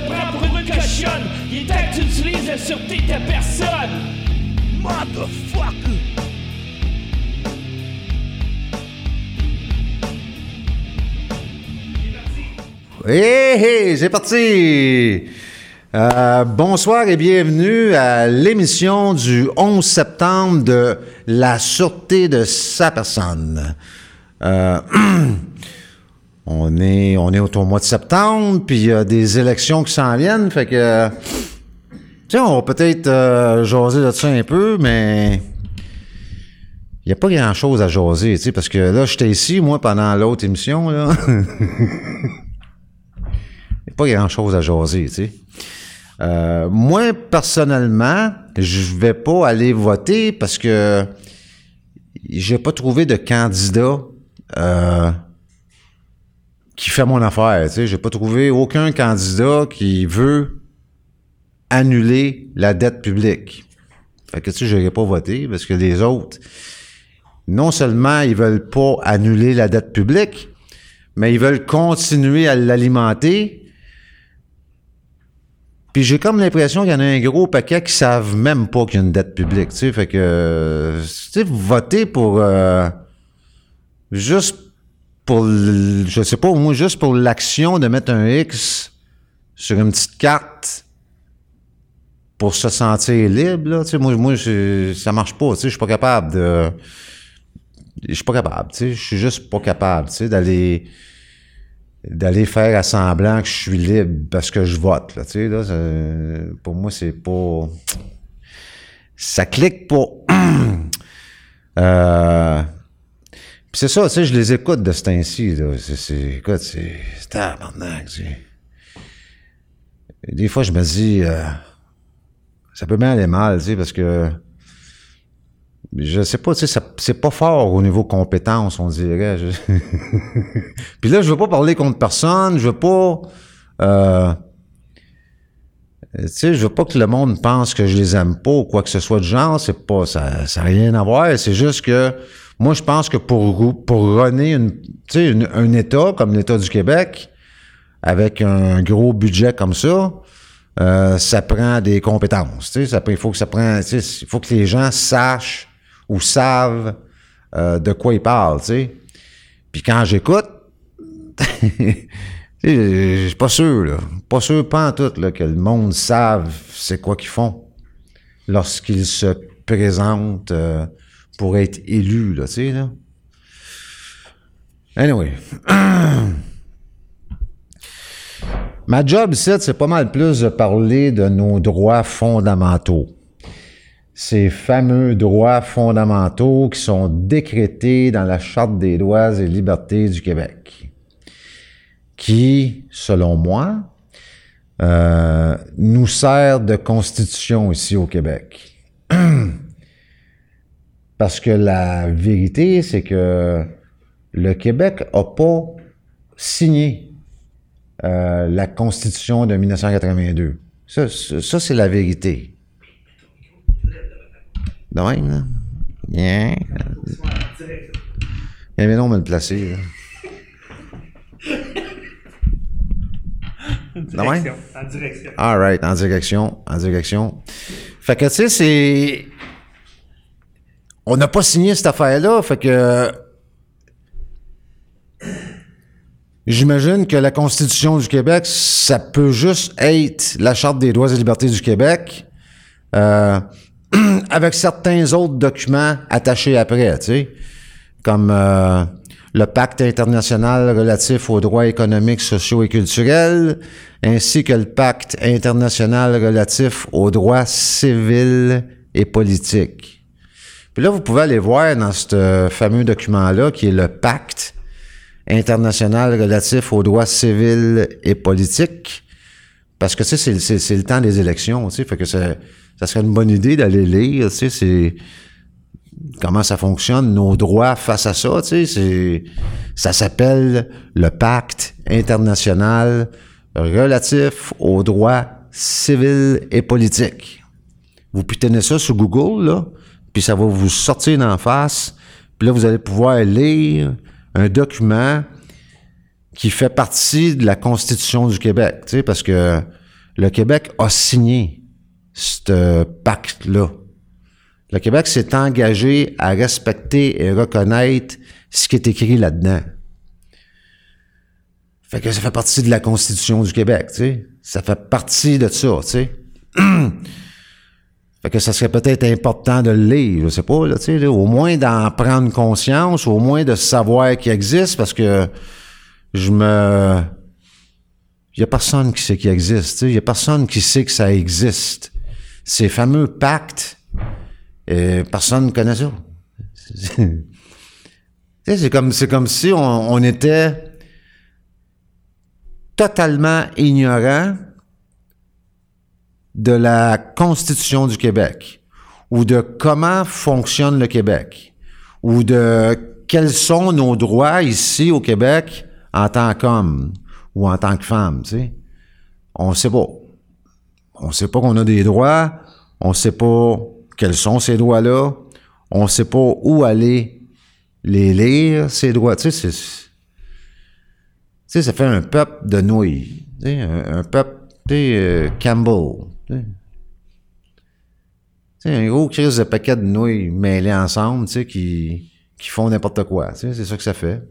te prend pour une cochonne. Il est temps que tu utilises la sûreté de ta personne. Motherfucker! Hé, hé, c'est parti! Euh, bonsoir et bienvenue à l'émission du 11 septembre de La Sûreté de sa personne. Euh, on, est, on est au mois de septembre, puis il y a des élections qui s'en viennent, fait que... Tu sais, on va peut-être euh, jaser de un peu, mais... Il n'y a pas grand-chose à jaser, tu sais, parce que là, j'étais ici, moi, pendant l'autre émission, là. Il a pas grand-chose à jaser, tu sais. Euh, moi, personnellement, je vais pas aller voter parce que j'ai pas trouvé de candidat euh, qui fait mon affaire. Tu sais, j'ai pas trouvé aucun candidat qui veut annuler la dette publique. Fait que tu sais, je pas voter parce que les autres, non seulement ils veulent pas annuler la dette publique, mais ils veulent continuer à l'alimenter puis j'ai comme l'impression qu'il y en a un gros paquet qui savent même pas qu'il y a une dette publique, tu sais, fait que, tu sais, voter pour, euh, juste pour, je sais pas, moins juste pour l'action de mettre un X sur une petite carte pour se sentir libre, là, tu sais, moi, moi, ça marche pas, tu sais, je suis pas capable de, je suis pas capable, tu sais, je suis juste pas capable, tu sais, d'aller, d'aller faire à semblant que je suis libre parce que je vote. Là, tu sais, là, pour moi, c'est pas... Ça clique pas. euh... Puis c'est ça, tu sais, je les écoute de ce temps-ci. C'est, écoute, c'est... C'est tabarnak, Des fois, je me dis... Euh... Ça peut bien aller mal, tu sais, parce que je sais pas, tu sais, c'est pas fort au niveau compétence, on dirait. Puis là, je veux pas parler contre personne, je veux pas... Euh, tu sais, je veux pas que le monde pense que je les aime pas ou quoi que ce soit de genre, c'est pas... Ça n'a rien à voir, c'est juste que... Moi, je pense que pour, pour runner un État comme l'État du Québec, avec un gros budget comme ça, euh, ça prend des compétences. Sais, il faut que ça il faut que les gens sachent ou savent euh, de quoi ils parlent. Puis quand j'écoute, je suis pas sûr, là. Pas sûr, pas en tout, là, que le monde savent c'est quoi qu'ils font lorsqu'ils se présentent euh, pour être élus, là, tu sais, là. Anyway. Ma job ici, c'est pas mal plus de parler de nos droits fondamentaux ces fameux droits fondamentaux qui sont décrétés dans la Charte des droits et libertés du Québec, qui, selon moi, euh, nous sert de constitution ici au Québec. Parce que la vérité, c'est que le Québec n'a pas signé euh, la Constitution de 1982. Ça, ça c'est la vérité. De même, là. Bien. mais non, on va le placer, là. Direction, en direction. All right, en direction, en direction. Fait que, tu sais, c'est... On n'a pas signé cette affaire-là, fait que... J'imagine que la Constitution du Québec, ça peut juste être la Charte des droits et libertés du Québec. Euh, avec certains autres documents attachés après, tu sais, comme euh, le pacte international relatif aux droits économiques, sociaux et culturels, ainsi que le pacte international relatif aux droits civils et politiques. Puis là, vous pouvez aller voir dans ce fameux document-là, qui est le pacte international relatif aux droits civils et politiques, parce que, tu c'est le temps des élections, tu sais, fait que c'est ça serait une bonne idée d'aller lire, tu sais, c'est comment ça fonctionne, nos droits face à ça, tu sais, c'est ça s'appelle le pacte international relatif aux droits civils et politiques. Vous tenez ça sur Google, là, puis ça va vous sortir d'en face, puis là, vous allez pouvoir lire un document qui fait partie de la Constitution du Québec, tu sais, parce que le Québec a signé ce pacte-là. Le Québec s'est engagé à respecter et reconnaître ce qui est écrit là-dedans. Fait que ça fait partie de la Constitution du Québec, tu sais. Ça fait partie de ça, tu sais. fait que ça serait peut-être important de le lire, je sais pas, là, sais, au moins d'en prendre conscience, au moins de savoir qu'il existe, parce que je me... Il y a personne qui sait qu'il existe. Il y a personne qui sait que ça existe. Ces fameux pactes, euh, personne ne connaît ça. c'est comme, c'est comme si on, on était totalement ignorant de la Constitution du Québec ou de comment fonctionne le Québec ou de quels sont nos droits ici au Québec en tant qu'homme ou en tant que femme, tu sais. On sait pas. On sait pas qu'on a des droits, on sait pas quels sont ces droits-là, on sait pas où aller les lire, ces droits, tu sais, ça fait un peuple de nouilles. Un, peuple, tu euh, Campbell. Sais. un gros crise de paquets de nouilles mêlés ensemble, tu sais, qui, qui font n'importe quoi. Tu sais, c'est ça que ça fait.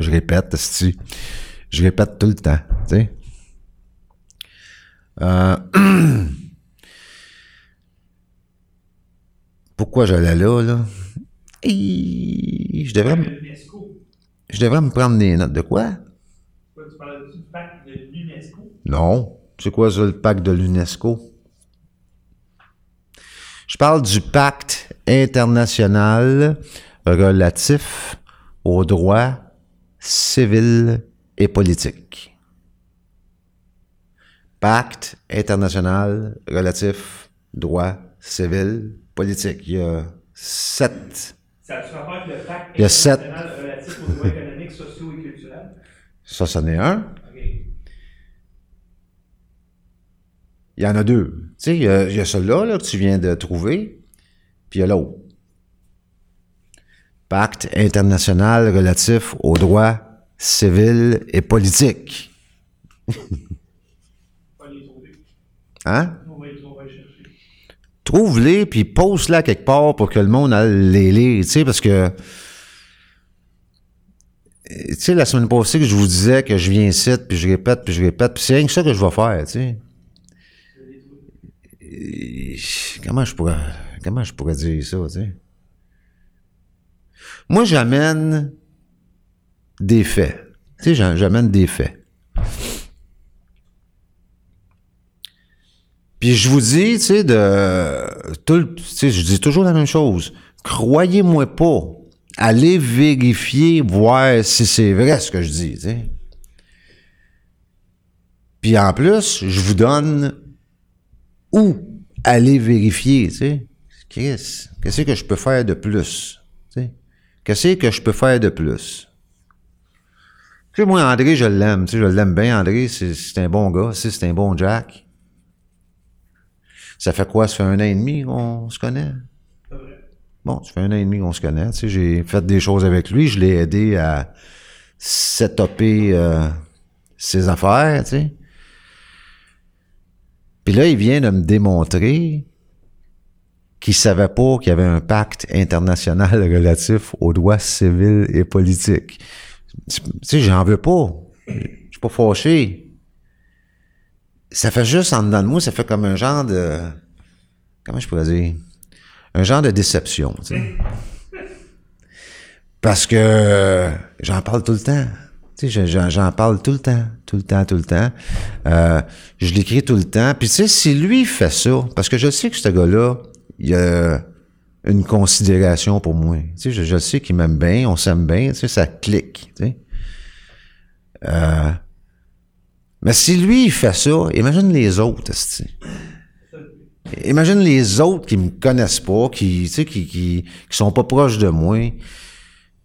Je répète, si je répète tout le temps, tu sais. Euh, Pourquoi j'allais là, là? je devrais. Je devrais me prendre des notes. De quoi? Tu parles du pacte de l'UNESCO? Non. C'est quoi ça, le pacte de l'UNESCO? Je parle du pacte international relatif aux droits civils et politiques. Pacte international relatif droits civils politique. Il y a sept. Ça a rapport avec le pacte Il y a sept. relatif aux droits économiques, sociaux et culturels? Ça, c'en est un. Il y en a deux. Tu sais, il y a, a celui-là là, que tu viens de trouver, puis il y a l'autre. Pacte international relatif aux droits civils et politiques. Pas les trouver. Hein? On va, on va les chercher. Trouve-les puis pose-la quelque part pour que le monde aille les lire, tu sais, parce que tu sais, la semaine passée que je vous disais que je viens ici, puis je répète, puis je répète, puis c'est rien que ça que je vais faire, tu sais. Comment je pourrais, comment je pourrais dire ça, tu sais? Moi, j'amène des faits. Tu sais, j'am- j'amène des faits. Puis je vous dis, tu sais, de tout, je dis toujours la même chose. Croyez-moi pas. Allez vérifier, voir si c'est vrai ce que je dis, tu. Puis en plus, je vous donne où aller vérifier, tu sais. Chris, qu'est-ce que je peux faire de plus? tu sais? Qu'est-ce que je peux faire de plus? Tu moi, André, je l'aime, tu sais, je l'aime bien, André, c'est un bon gars, c'est un bon Jack. Ça fait quoi? Ça fait un an et demi qu'on se connaît? Bon, ça fait un an et demi qu'on se connaît. Tu sais, j'ai fait des choses avec lui. Je l'ai aidé à setuper euh, ses affaires, tu sais. Puis là, il vient de me démontrer qu'il savait pas qu'il y avait un pacte international relatif aux droits civils et politiques. Tu sais, j'en veux pas. Je suis pas fâché. Ça fait juste en dedans de moi, ça fait comme un genre de... Comment je pourrais dire? Un genre de déception, tu sais. Parce que euh, j'en parle tout le temps. Tu sais, j'en- parle tout le temps, tout le temps, tout le temps. Euh, je l'écris tout le temps. Puis tu sais, si lui fait ça, parce que je sais que ce gars-là, il a une considération pour moi. Tu sais, je, je sais qu'il m'aime bien, on s'aime bien, tu sais, ça clique, tu sais. Euh, mais si lui, il fait ça, imagine les autres, esti. Imagine les autres qui me connaissent pas, qui, qui, qui, qui sont pas proches de moi.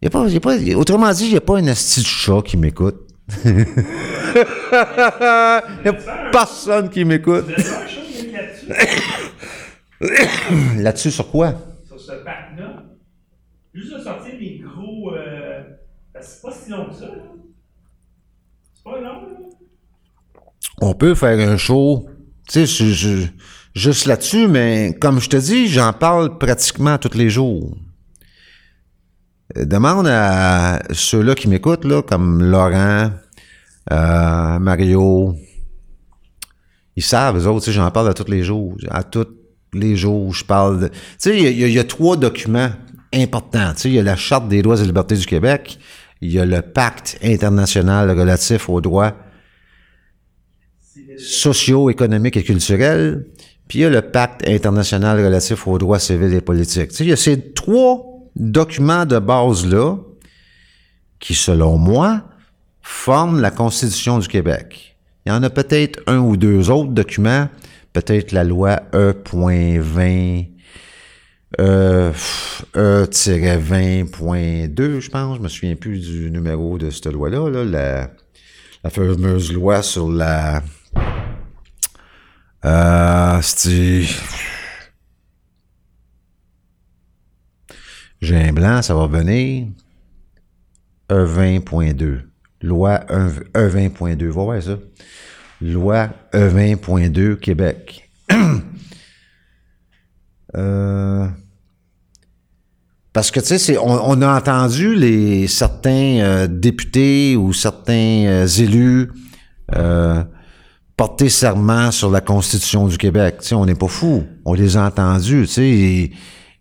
Y a pas, y a pas, autrement dit, il n'y a pas un esti de chat qui m'écoute. Il n'y a personne qui m'écoute. Là-dessus? Sur quoi? Sur ce pacte Juste de sortir des gros. Euh, que c'est pas si long que ça. C'est pas long, là. On peut faire un show, tu sais, juste là-dessus, mais comme je te dis, j'en parle pratiquement tous les jours. Euh, Demande à ceux-là qui m'écoutent, comme Laurent, euh, Mario. Ils savent, eux autres, j'en parle à tous les jours. À tous les jours, je parle de... Tu sais, il y a- trois documents importants. Il y a la Charte des droits et libertés du Québec, il y a le Pacte international relatif aux droits socio-économiques et culturels, puis il y a le Pacte international relatif aux droits civils et politiques. Tu sais, il y a ces trois documents de base-là qui, selon moi, forment la Constitution du Québec. Il y en a peut-être un ou deux autres documents, peut-être la loi E.20, euh, E-20.2, je pense, je me souviens plus du numéro de cette loi-là, là, la, la fameuse loi sur la... Euh. J'ai un blanc, ça va venir. E20.2. Loi E E20.2. Va voir ça. Loi E20.2 Québec. Euh, parce que, tu sais, on, on a entendu les certains euh, députés ou certains euh, élus porter serment sur la Constitution du Québec. Tu sais, on n'est pas fous. On les a entendus, tu sais. Ils,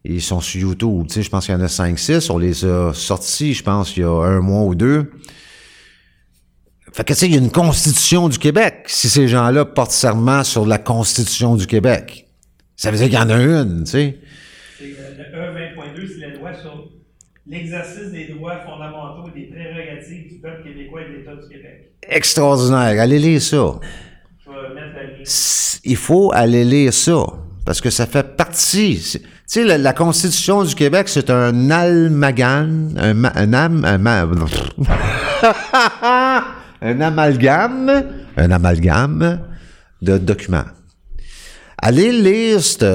ils sont sur YouTube. Tu sais, je pense qu'il y en a 5-6. On les a sortis, je pense, il y a un mois ou deux. Fait que, tu sais, il y a une Constitution du Québec. Si ces gens-là portent serment sur la Constitution du Québec, ça veut dire qu'il y en a une, tu sais. C'est, euh, Le E20.2, c'est la loi sur l'exercice des droits fondamentaux et des prérogatives du peuple québécois et de l'État du Québec. Extraordinaire. Allez lire ça. Il faut aller lire ça. Parce que ça fait partie. Tu sais, la, Constitution du Québec, c'est un amalgame, un, un, un, ma- un amalgame, un amalgame de documents. Allez lire cette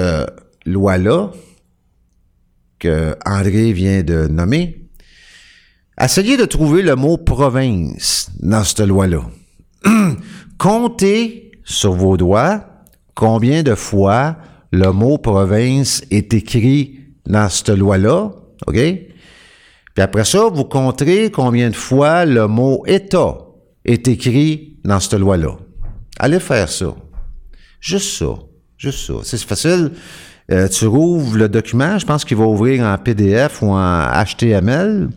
loi-là que André vient de nommer. Essayez de trouver le mot province dans cette loi-là. Comptez sur vos doigts combien de fois le mot province est écrit dans cette loi-là, OK? Puis après ça, vous compterez combien de fois le mot État est écrit dans cette loi-là. Allez faire ça. Juste ça. Juste ça. C'est facile. Euh, tu rouvres le document, je pense qu'il va ouvrir en PDF ou en HTML.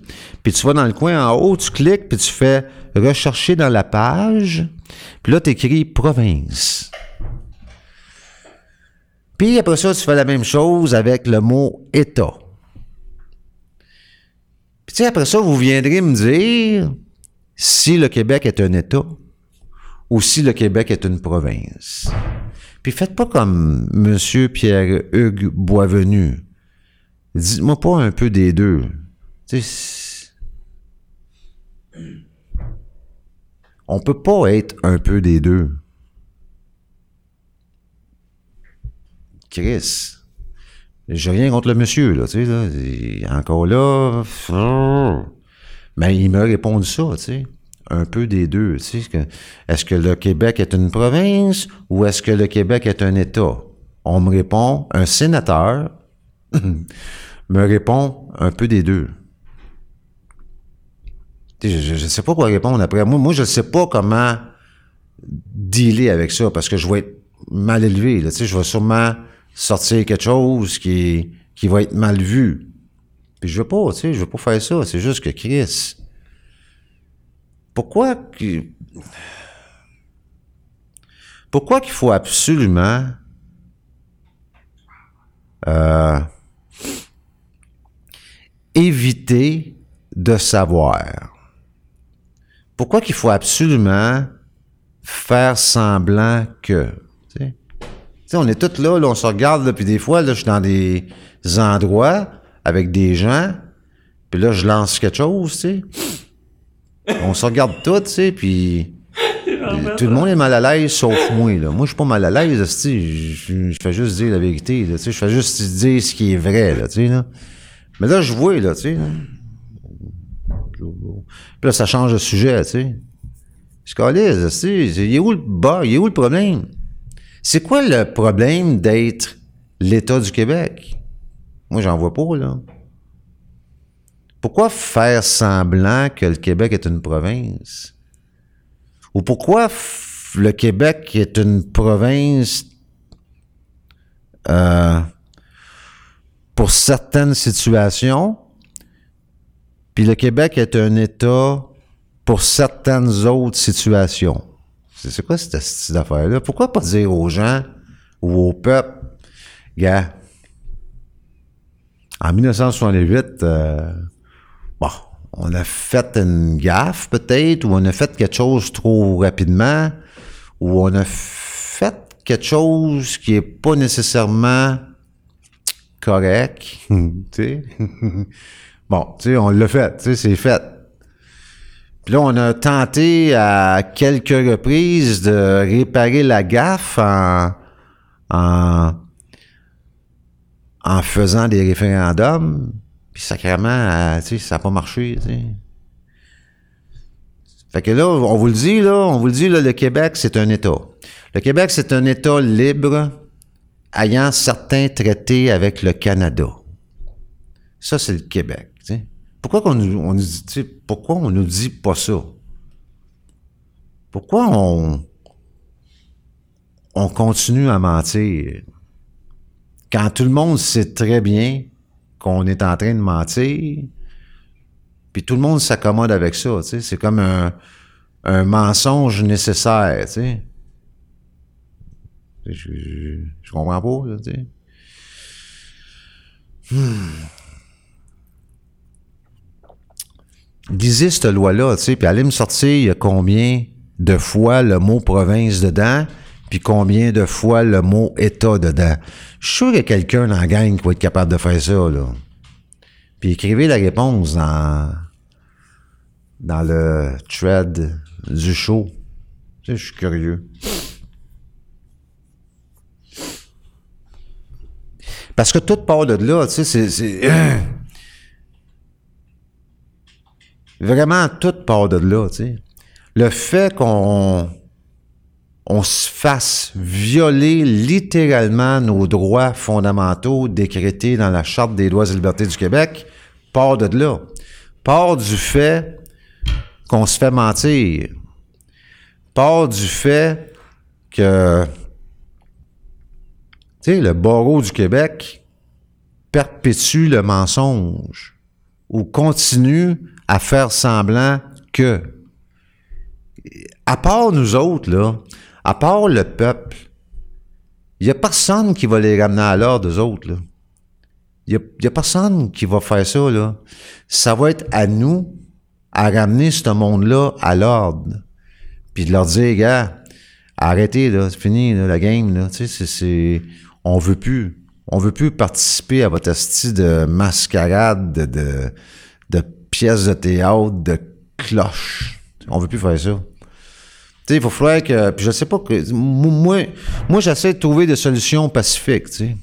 Puis tu vas dans le coin en haut, tu cliques, puis tu fais rechercher dans la page. Puis là, tu écris province. Puis après ça, tu fais la même chose avec le mot État. Puis tu après ça, vous viendrez me dire si le Québec est un État ou si le Québec est une province. Puis faites pas comme M. Pierre-Hugues Boisvenu. Dites-moi pas un peu des deux. On peut pas être un peu des deux. Chris. J'ai rien contre le monsieur, là, tu sais. Il- Encore là. Mais il m'a répondu ça, tu sais. Un peu des deux, Est-ce que le Québec est une province ou est-ce que le Québec est un État? On me répond, un sénateur me répond un peu des deux. Je ne sais pas quoi répondre après. Moi, moi je sais pas comment dealer avec ça parce que je vais être mal élevé. Tu sais, je vais sûrement sortir quelque chose qui, qui va être mal vu. Puis je veux pas, tu sais, je veux pas faire ça. C'est juste que Chris. Pourquoi. Pourquoi qu'il faut absolument euh, éviter de savoir? Pourquoi qu'il faut absolument faire semblant que? tu sais? Tu sais, on est tous là, là, on se regarde, là, puis des fois, là, je suis dans des endroits avec des gens, puis là, je lance quelque chose, tu sais. On se regarde tous, tu sais, puis tout le monde est mal à l'aise, sauf moi, là. Moi, je suis pas mal à l'aise. Je, je fais juste dire la vérité, là, tu sais. Je fais juste dire ce qui est vrai, là, tu sais, là. Mais là, je vois, là, tu sais. Puis là, ça change de sujet, tu sais. Je tu sais. Il est où le problème? C'est quoi le problème d'être l'État du Québec? Moi, j'en vois pas, là. Pourquoi faire semblant que le Québec est une province? Ou pourquoi le Québec est une province euh, pour certaines situations, puis le Québec est un État pour certaines autres situations? C'est quoi cette, cette affaire-là? Pourquoi pas dire aux gens ou au peuple, gars, en 1968, euh, bon, on a fait une gaffe peut-être, ou on a fait quelque chose trop rapidement, ou on a fait quelque chose qui est pas nécessairement correct, tu sais. Bon, tu sais, on l'a fait, tu sais, c'est fait. Puis là, on a tenté à quelques reprises de réparer la gaffe en, en, faisant des référendums. Puis sacrément, euh, tu sais, ça n'a pas marché. Fait que là, on vous le dit, là, on vous le dit, là, le Québec, c'est un État. Le Québec, c'est un État libre ayant certains traités avec le Canada. Ça, c'est le Québec. Pourquoi on sais, pourquoi on nous dit pas ça? Pourquoi on, on continue à mentir? Quand tout le monde sait très bien qu'on est en train de mentir, puis tout le monde s'accommode avec ça. C'est comme un, mensonge nécessaire. Je, comprends pas, sais. Lisez cette loi-là, tu sais, puis allez me sortir combien de fois le mot province dedans, puis combien de fois le mot État dedans. Je suis sûr qu'il y a quelqu'un dans la gang qui va être capable de faire ça, là. Puis écrivez la réponse dans, le thread du show. Tu je suis curieux. Parce que tout part de là, tu sais, c'est... Vraiment, tout part de là, tu sais. Le fait qu'on on se fasse violer littéralement nos droits fondamentaux décrétés dans la Charte des droits et libertés du Québec part de là. Part du fait qu'on se fait mentir. Part du fait que, tu sais, le barreau du Québec perpétue le mensonge ou continue à faire semblant que, à part nous autres, à part le peuple, il n'y a personne qui va les ramener à l'ordre, eux autres. Il n'y a, personne qui va faire ça, là. Ça va être à nous à ramener ce monde-là à l'ordre. Puis de leur dire, gars, arrêtez, c'est fini, la game, là. Tu c'est, on veut plus. On veut plus participer à votre style de mascarade, de, de, de pièces de théâtre, de cloches. On veut plus faire ça. Tu sais, il faut falloir que. Puis je sais pas que. Moi, moi j'essaie de trouver des solutions pacifiques, tu sais.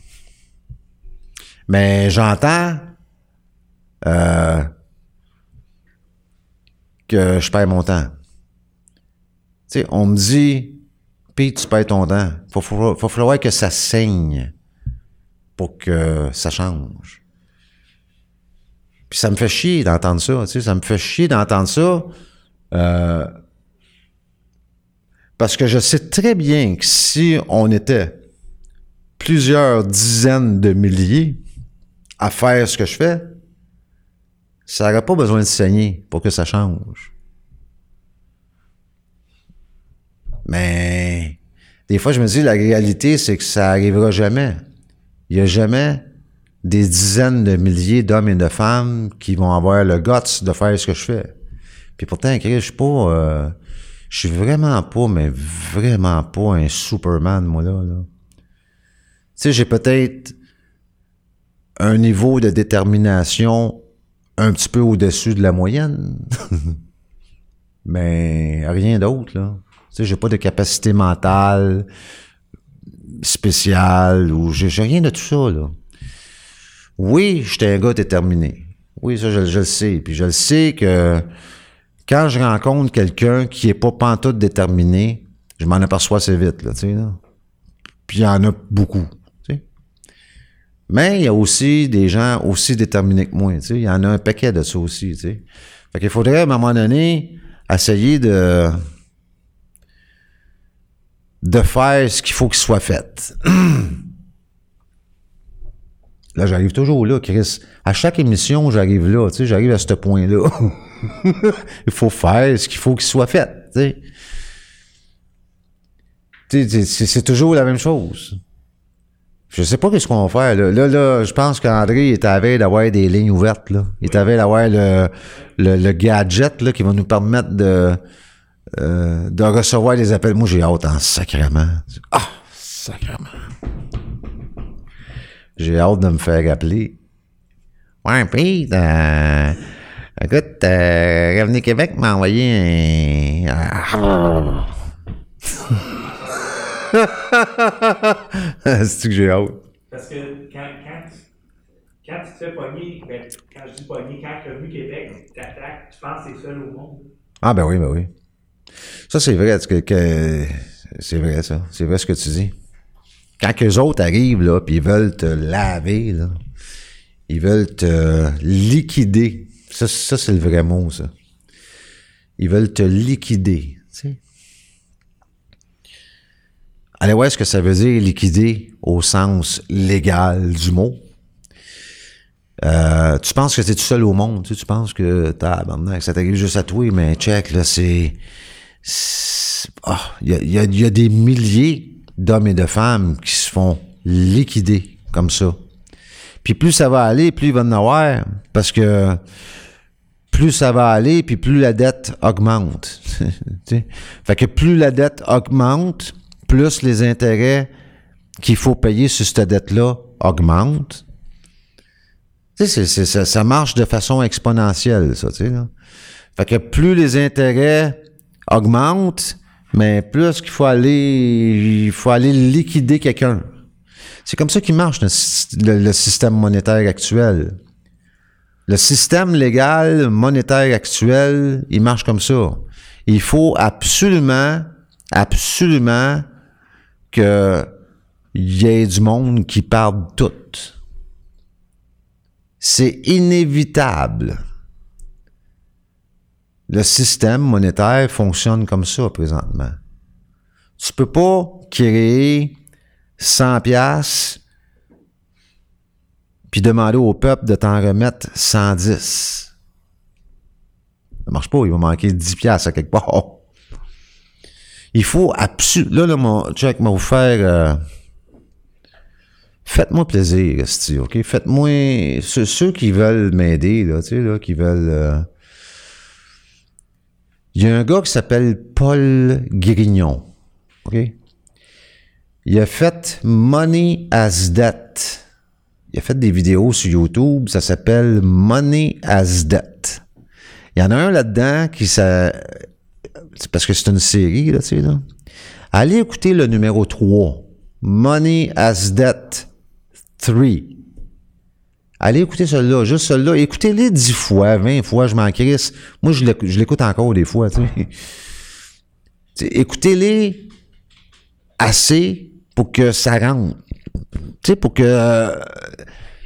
Mais j'entends euh, que je perds mon temps. Tu sais, on me dit, puis tu perds ton temps. Faut, faut, faut falloir que ça saigne pour que ça change. Puis ça me fait chier d'entendre ça, tu sais, ça me fait chier d'entendre ça. Euh, parce que je sais très bien que si on était plusieurs dizaines de milliers à faire ce que je fais, ça n'aurait pas besoin de saigner pour que ça change. Mais des fois, je me dis, la réalité, c'est que ça arrivera jamais. Il n'y a jamais des dizaines de milliers d'hommes et de femmes qui vont avoir le guts de faire ce que je fais. Puis pourtant, je suis pas... Euh, je suis vraiment pas, mais vraiment pas un Superman, moi, là. là. Tu sais, j'ai peut-être un niveau de détermination un petit peu au-dessus de la moyenne. mais rien d'autre, là. Tu sais, j'ai pas de capacité mentale spéciale ou j'ai rien de tout ça, là. Oui, j'étais un gars déterminé. Oui, ça, je, le sais. Puis je le sais que quand je rencontre quelqu'un qui est pas pantoute déterminé, je m'en aperçois assez vite, là. Puis il y en a beaucoup. Mais il y a aussi des gens aussi déterminés que moi, tu sais. Il y en a un paquet de ça aussi, tu sais. Fait qu'il faudrait, à un moment donné, essayer de de faire ce qu'il faut qu'il soit fait. Là, j'arrive toujours là, Chris. À chaque émission, j'arrive là, tu sais, j'arrive à ce point-là. Il faut faire ce qu'il faut qu'il soit fait, tu sais. C'est toujours la même chose. Je sais pas qu'est-ce qu'on va faire, là. Là, là, je pense qu'André est à veille d'avoir des lignes ouvertes, là. Il est à veille d'avoir le, le, gadget, là, qui va nous permettre de, euh, de recevoir des appels. Moi, j'ai hâte en sacrement. Ah, sacrement. J'ai hâte de me faire appeler. Ouais, puis, euh, écoute, euh, Revenu Québec m'a envoyé un... C'est que j'ai hâte? Parce que quand, quand, tu- quand tu te fais pogner, ben, quand je dis pogner, quand Revenu Québec t'attaque, tu penses que c'est seul au monde? Ah ben oui, ben oui. Ça, c'est vrai. que, que- c'est vrai, ça. C'est vrai ce que tu dis. Quand que autres arrivent, là, puis ils veulent te laver, là, ils veulent te liquider. Ça, ça c'est le vrai mot, ça. Ils veulent te liquider, tu sais. Allez voir ce que ça veut dire liquider au sens légal du mot? Euh, tu penses que t'es tout seul au monde, tu, tu penses que tabarnak, ça t'arrive juste à toi, mais check, là, c'est... Ah, il y a, y a- y a des milliers d'hommes et de femmes qui se font liquider comme ça. Puis plus ça va aller, plus il va en avoir, parce que plus ça va aller, puis plus la dette augmente. Fait que plus la dette augmente, plus les intérêts qu'il faut payer sur cette dette-là augmentent. Ça, marche de façon exponentielle, ça. Fait que plus les intérêts augmentent, mais plus qu'il faut aller, il faut aller liquider quelqu'un. C'est comme ça qu'il marche, le, sy- le- le système monétaire actuel. Le système légal monétaire actuel, il marche comme ça. Il faut absolument, absolument que y ait du monde qui perde tout. C'est inévitable. Le système monétaire fonctionne comme ça présentement. Tu peux pas créer 100 pièces puis demander au peuple de t'en remettre 110. Ça marche pas, il va manquer 10 pièces à quelque part. Il faut absolument... Là, là, mon check, m'a faire... euh, Faites-moi plaisir, Esti, OK? Faites-moi... Ceux, ceux qui veulent m'aider, là, tu sais, là, qui veulent... euh, Il y a un gars qui s'appelle Paul Grignon, OK? Il a fait Money as Debt. Il a fait des vidéos sur YouTube, ça s'appelle Money as Debt. Il y en a un là-dedans qui ça c'est parce que c'est une série là, tu sais là. Allez écouter le numéro 3, Money as Debt 3. Allez écouter celui-là, juste celui-là. Écoutez-les 10 fois, 20 fois, je m'en crisse. Moi, je l'écoute- encore des fois, Écoutez-les assez pour que ça rentre. Tu sais, pour que euh,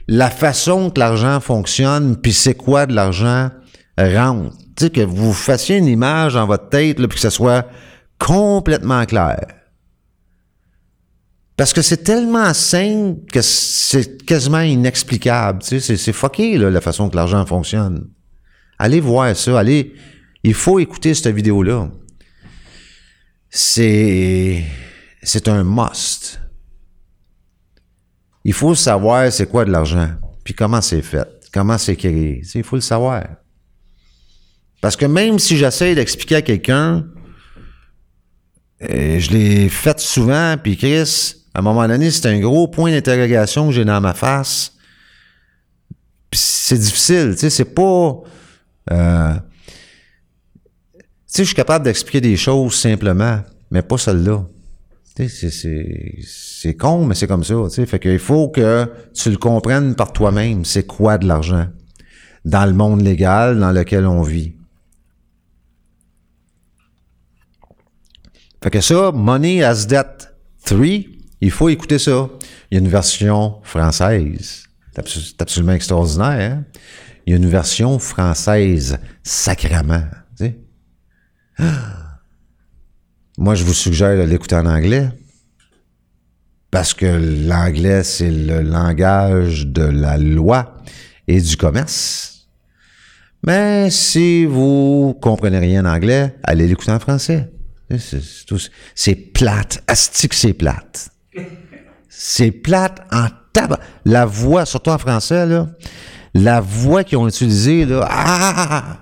la façon que l'argent fonctionne, puis c'est quoi de l'argent, rentre. Tu sais, que vous fassiez une image dans votre tête, puis que ça soit complètement clair. Parce que c'est tellement simple que c'est quasiment inexplicable. Tu sais, c'est, fucké, là, la façon que l'argent fonctionne. Allez voir ça, allez... Il faut écouter cette vidéo-là. C'est... C'est un must. Il faut savoir c'est quoi de l'argent, puis comment c'est fait, comment c'est créé. Tu sais, Il faut le savoir. Parce que même si j'essaie d'expliquer à quelqu'un, je l'ai fait souvent, puis Chris, à un moment donné, c'est un gros point d'interrogation que j'ai dans ma face. C'est difficile, tu sais, c'est pas... euh, tu sais, je suis capable d'expliquer des choses simplement, mais pas celle-là. Tu sais, c'est con, mais c'est comme ça. tu sais. Fait qu'il faut que tu le comprennes par toi-même. C'est quoi de l'argent? Dans le monde légal dans lequel on vit. Fait que ça, Money as Debt 3, il faut écouter ça. Il y a une version française. C'est abso- c'est absolument extraordinaire. hein? Il y a une version française, sacrament. Moi, je vous suggère de l'écouter en anglais. Parce que l'anglais, c'est le langage de la loi et du commerce. Mais si vous comprenez rien en anglais, allez l'écouter en français. C'est- plate. Asti que c'est plate. C'est plate en tabac. La voix, surtout en français, là, la voix qu'ils ont utilisée, là, ah!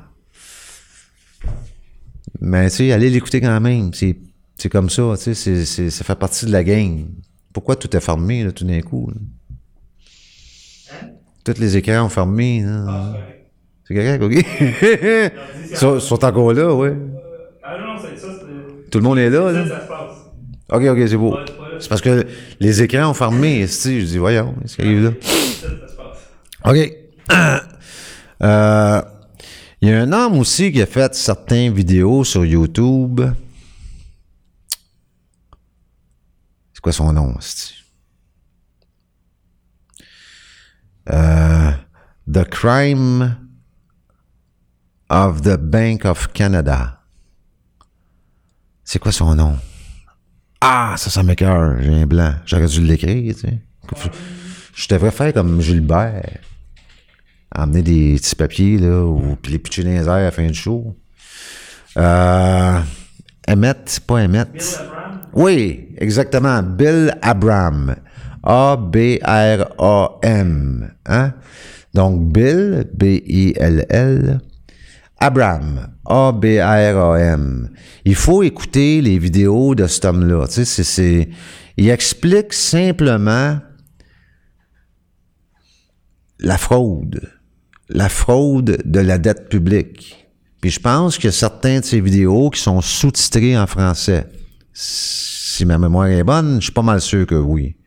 Mais tu sais, allez l'écouter quand même. C'est, comme ça, tu sais, ça fait partie de la game. Pourquoi tout est fermé, là, tout d'un coup? là? Tous les écrans ont fermé. là. C'est correct, OK? Ils sont, sont encore là, oui. Ah non, ça, c'est. Tout le monde est là, Ça, là. ça se passe. OK, OK, c'est beau. C'est là. Parce que les écrans ont fermé. esti. Je dis, voyons, qu'est-ce qui arrive là? Ça, ça se passe. OK. Euh, Il y a un homme aussi qui a fait certaines vidéos sur YouTube. C'est quoi son nom? Euh, The Crime of the Bank of Canada. C'est quoi son nom? Ah, ça, ça m'écoeure. J'ai un blanc. J'aurais dû l'écrire, tu sais. Je devrais faire comme Gilbert. Emmener des petits papiers, là, ou puis les pitcher dans les airs à la fin du show. Euh, Emmett, pas Emmett. Bill Abraham, Oui, exactement. Bill Abram. A-B-R-A-M. Hein? Donc, Bill, B-I-L-L. Abram. A-B-R-A-M. Il faut écouter les vidéos de cet homme-là. Tu sais, il explique simplement la fraude. La fraude de la dette publique. Puis je pense a certains de ces vidéos qui sont sous-titrés en français. Si ma mémoire est bonne, je suis pas mal sûr que oui.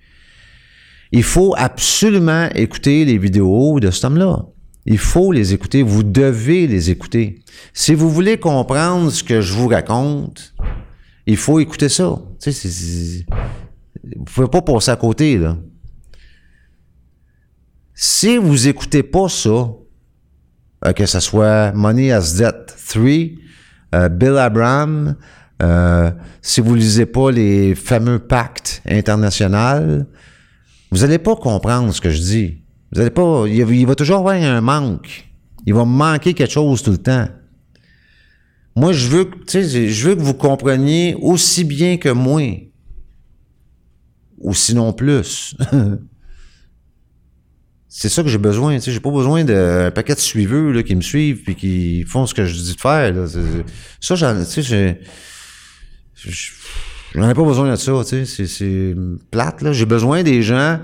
Il faut absolument écouter les vidéos de cet homme-là. Il faut les écouter. Vous devez les écouter. Si vous voulez comprendre ce que je vous raconte, il faut écouter ça. Tu sais, vous pouvez pas passer à côté, là. Si vous écoutez pas ça, euh, que ce soit Money as Debt 3, euh, Bill Abraham, euh, si vous lisez pas les fameux pactes internationaux, vous allez pas comprendre ce que je dis. Vous allez pas, il, va- il va toujours avoir un manque. Il va manquer quelque chose tout le temps. Moi, je veux, je veux que vous compreniez aussi bien que moi. Ou sinon plus. c'est ça que j'ai besoin. Sais, j'ai pas besoin d'un paquet de suiveux là, qui me suivent puis qui font ce que je dis de faire. Ça, j'en, je- j'en ai pas besoin de ça. C'est, plate. J'ai besoin des gens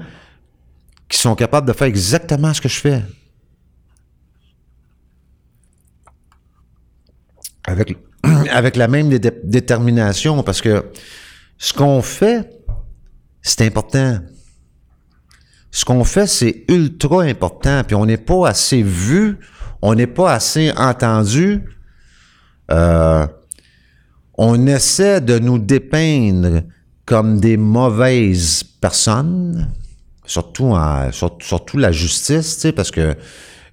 qui sont capables de faire exactement ce que je fais. Avec, avec la même dé- détermination, parce que ce qu'on fait, c'est important ce qu'on fait, c'est ultra important. Puis on n'est pas assez vu, on n'est pas assez entendu. Euh, on essaie de nous dépeindre comme des mauvaises personnes, surtout, la justice, parce que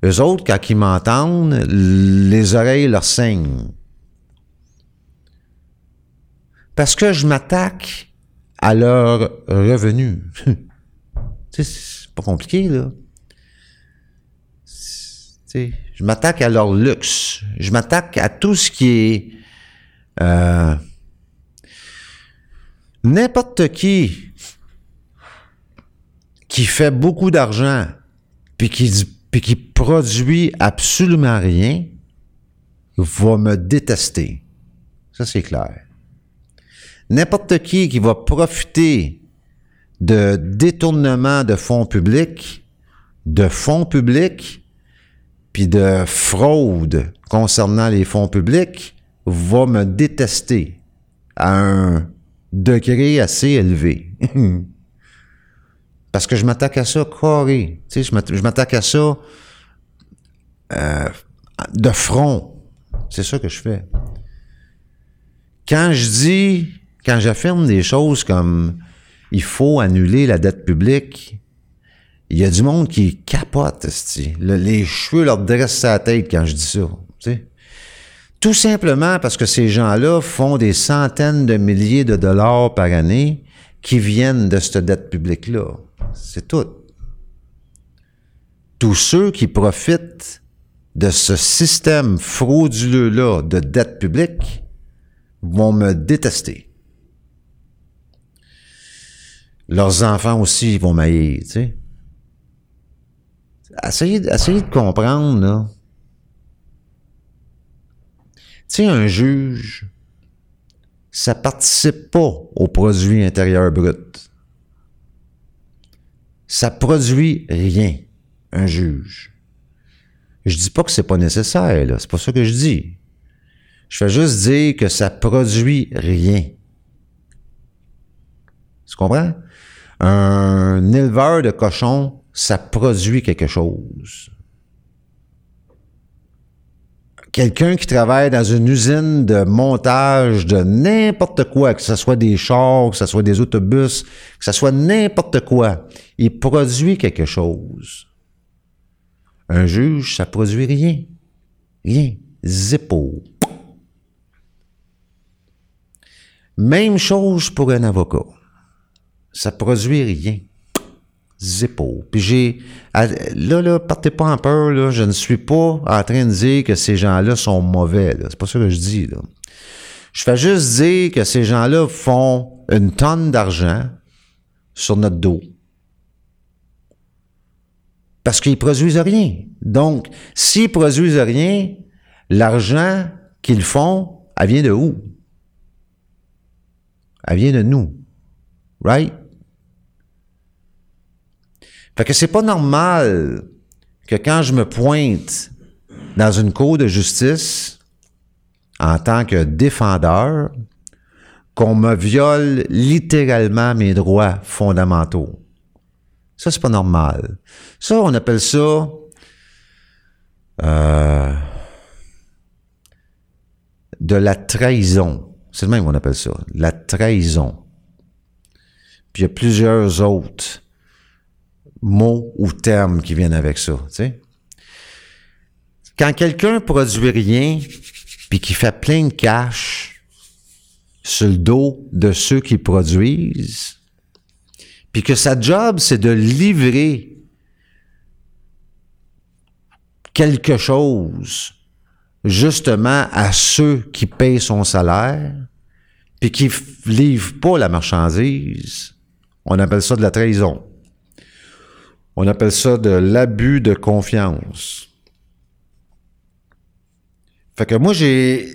eux autres, quand ils m'entendent, les oreilles leur saignent. Parce que je m'attaque à leur revenu. Tu sais, c'est pas compliqué, là. Je m'attaque à leur luxe. Je m'attaque à tout ce qui est... euh, N'importe qui qui fait beaucoup d'argent puis qui, puis qui produit absolument rien va me détester. Ça, c'est clair. N'importe qui qui va profiter de détournement de fonds publics, de fonds publics, puis de fraude concernant les fonds publics, va me détester à un degré assez élevé. Parce que je m'attaque à ça carré. Tu sais, je m'atta- je m'attaque à ça euh, de front. C'est ça que je fais. Quand je dis, quand j'affirme des choses comme il faut annuler la dette publique, il y a du monde qui capote. Le- les cheveux leur dressent sa tête quand je dis ça. tu sais. Tout simplement parce que ces gens-là font des centaines de milliers de dollars par année qui viennent de cette dette publique-là. C'est tout. Tous ceux qui profitent de ce système frauduleux-là de dette publique vont me détester. Leurs enfants aussi vont m'haïr, tu sais. Essayez, de comprendre, là. Tu sais, un juge, ça participe pas au produit intérieur brut. Ça produit rien, un juge. Je dis pas que c'est pas nécessaire, là. C'est pas ça que je dis. Je fais juste dire que ça produit rien. Tu comprends? Un éleveur de cochons, ça produit quelque chose. Quelqu'un qui travaille dans une usine de montage de n'importe quoi, que ce soit des chars, que ce soit des autobus, que ce soit n'importe quoi, il produit quelque chose. Un juge, ça produit rien. Rien. Zippo. Même chose pour un avocat. Ça produit rien. Zippo. Puis j'ai. Là, là, partez pas en peur, là. Je ne suis pas en train de dire que ces gens-là sont mauvais. C'est pas ça que je dis, là. Je fais juste dire que ces gens-là font une tonne d'argent sur notre dos. Parce qu'ils produisent rien. Donc, s'ils produisent rien, l'argent qu'ils font, elle vient de où? Elle vient de nous. Right? Fait que c'est pas normal que quand je me pointe dans une cour de justice en tant que défendeur, qu'on me viole littéralement mes droits fondamentaux. Ça, c'est pas normal. Ça, on appelle ça euh, de la trahison. C'est le même qu'on appelle ça. La trahison. Puis il y a plusieurs autres mots ou termes qui viennent avec ça. Quand quelqu'un produit rien, puis qui fait plein de cash sur le dos de ceux qui produisent, puis que sa job, c'est de livrer quelque chose justement à ceux qui payent son salaire, puis qui livrent pas la marchandise, on appelle ça de la trahison. On appelle ça de l'abus de confiance. Fait que moi, j'ai,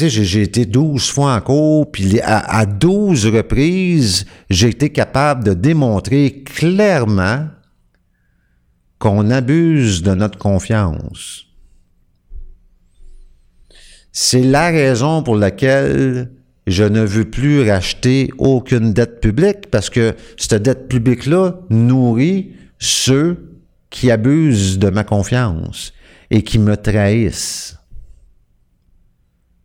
été 12 fois en cours, puis à, à 12 reprises, j'ai été capable de démontrer clairement qu'on abuse de notre confiance. C'est la raison pour laquelle je ne veux plus racheter aucune dette publique parce que cette dette publique-là nourrit ceux qui abusent de ma confiance et qui me trahissent.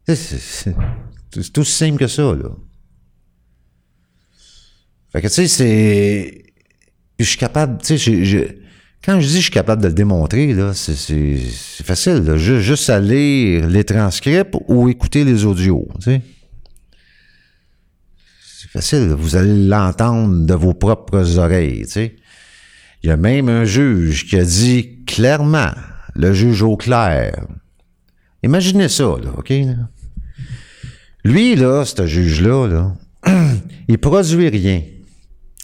C'est- tout simple que ça, là. Fait que, tu sais, c'est... Je suis capable, tu sais, quand je dis je suis capable de le démontrer, là, c'est- facile, juste à lire les transcripts ou écouter les audios, tu sais. C'est facile, vous allez l'entendre de vos propres oreilles, tu sais. Il y a même un juge qui a dit clairement, le juge au clair. Imaginez ça, là, OK? Lui, là, ce juge-là, là, il produit rien.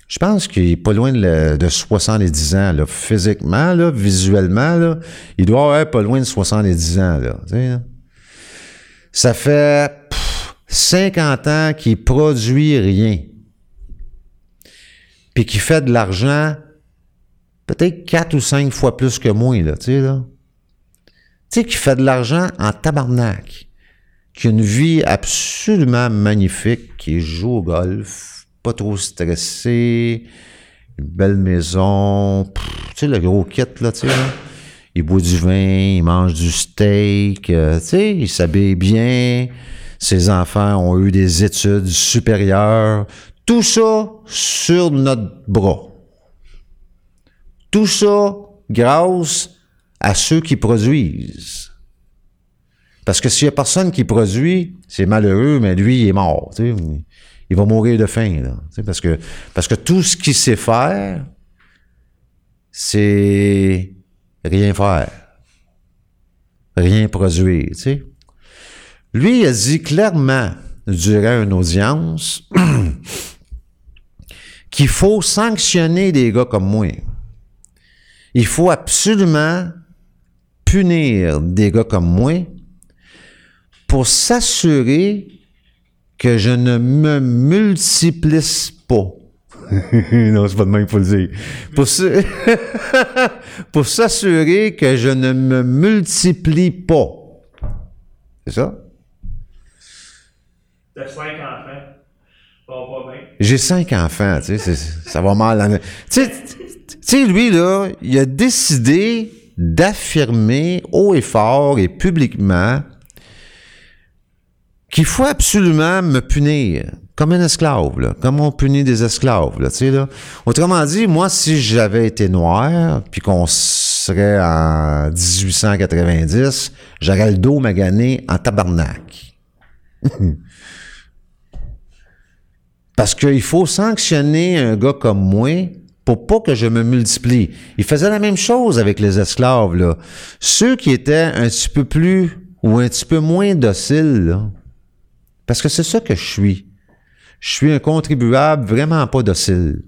Je pense qu'il est pas loin de, le- de 70 ans, là, physiquement, là, visuellement, là, il doit avoir pas loin de 70 ans, là, là. Ça fait pff, 50 ans qu'il produit rien. Puis qu'il fait de l'argent peut-être 4 ou 5 fois plus que moi, là, tu sais, là. Tu sais, qu'il fait de l'argent en tabarnak. qui a une vie absolument magnifique, qui joue au golf, pas trop stressé, une belle maison, tu sais, le gros kit, là, tu sais. Il boit du vin, il mange du steak, euh, tu sais, il s'habille bien, ses enfants ont eu des études supérieures, tout ça sur notre bras. Tout ça grâce à ceux qui produisent. Parce que s'il y a personne qui produit, c'est malheureux, mais lui, il est mort. Il va mourir de faim. Parce, que, tout ce qu'il sait faire, c'est rien faire. Rien produire. Lui, il a dit clairement, durant une audience, qu'il faut sanctionner des gars comme moi. Il faut absolument punir des gars comme moi pour s'assurer que je ne me multiplice pas. non, c'est pas de même qu'il faut le dire. Pour, s'assurer que je ne me multiplie pas. C'est ça? T'as cinq enfants. Ça va pas bien. J'ai cinq enfants, tu sais, c'est- ça va mal. en- Tu sais, sais, lui, là, il a décidé d'affirmer haut et fort et publiquement qu'il faut absolument me punir comme un esclave, là, comme on punit des esclaves, là, tu là. Autrement dit, moi, si j'avais été noir, puis qu'on serait en 1890, j'aurais le dos magané en tabarnak. Parce qu'il faut sanctionner un gars comme moi pour pas que je me multiplie. Il faisait la même chose avec les esclaves, là. Ceux qui étaient un petit peu plus ou un petit peu moins dociles, là. Parce que c'est ça que je suis. Je suis un contribuable vraiment pas docile.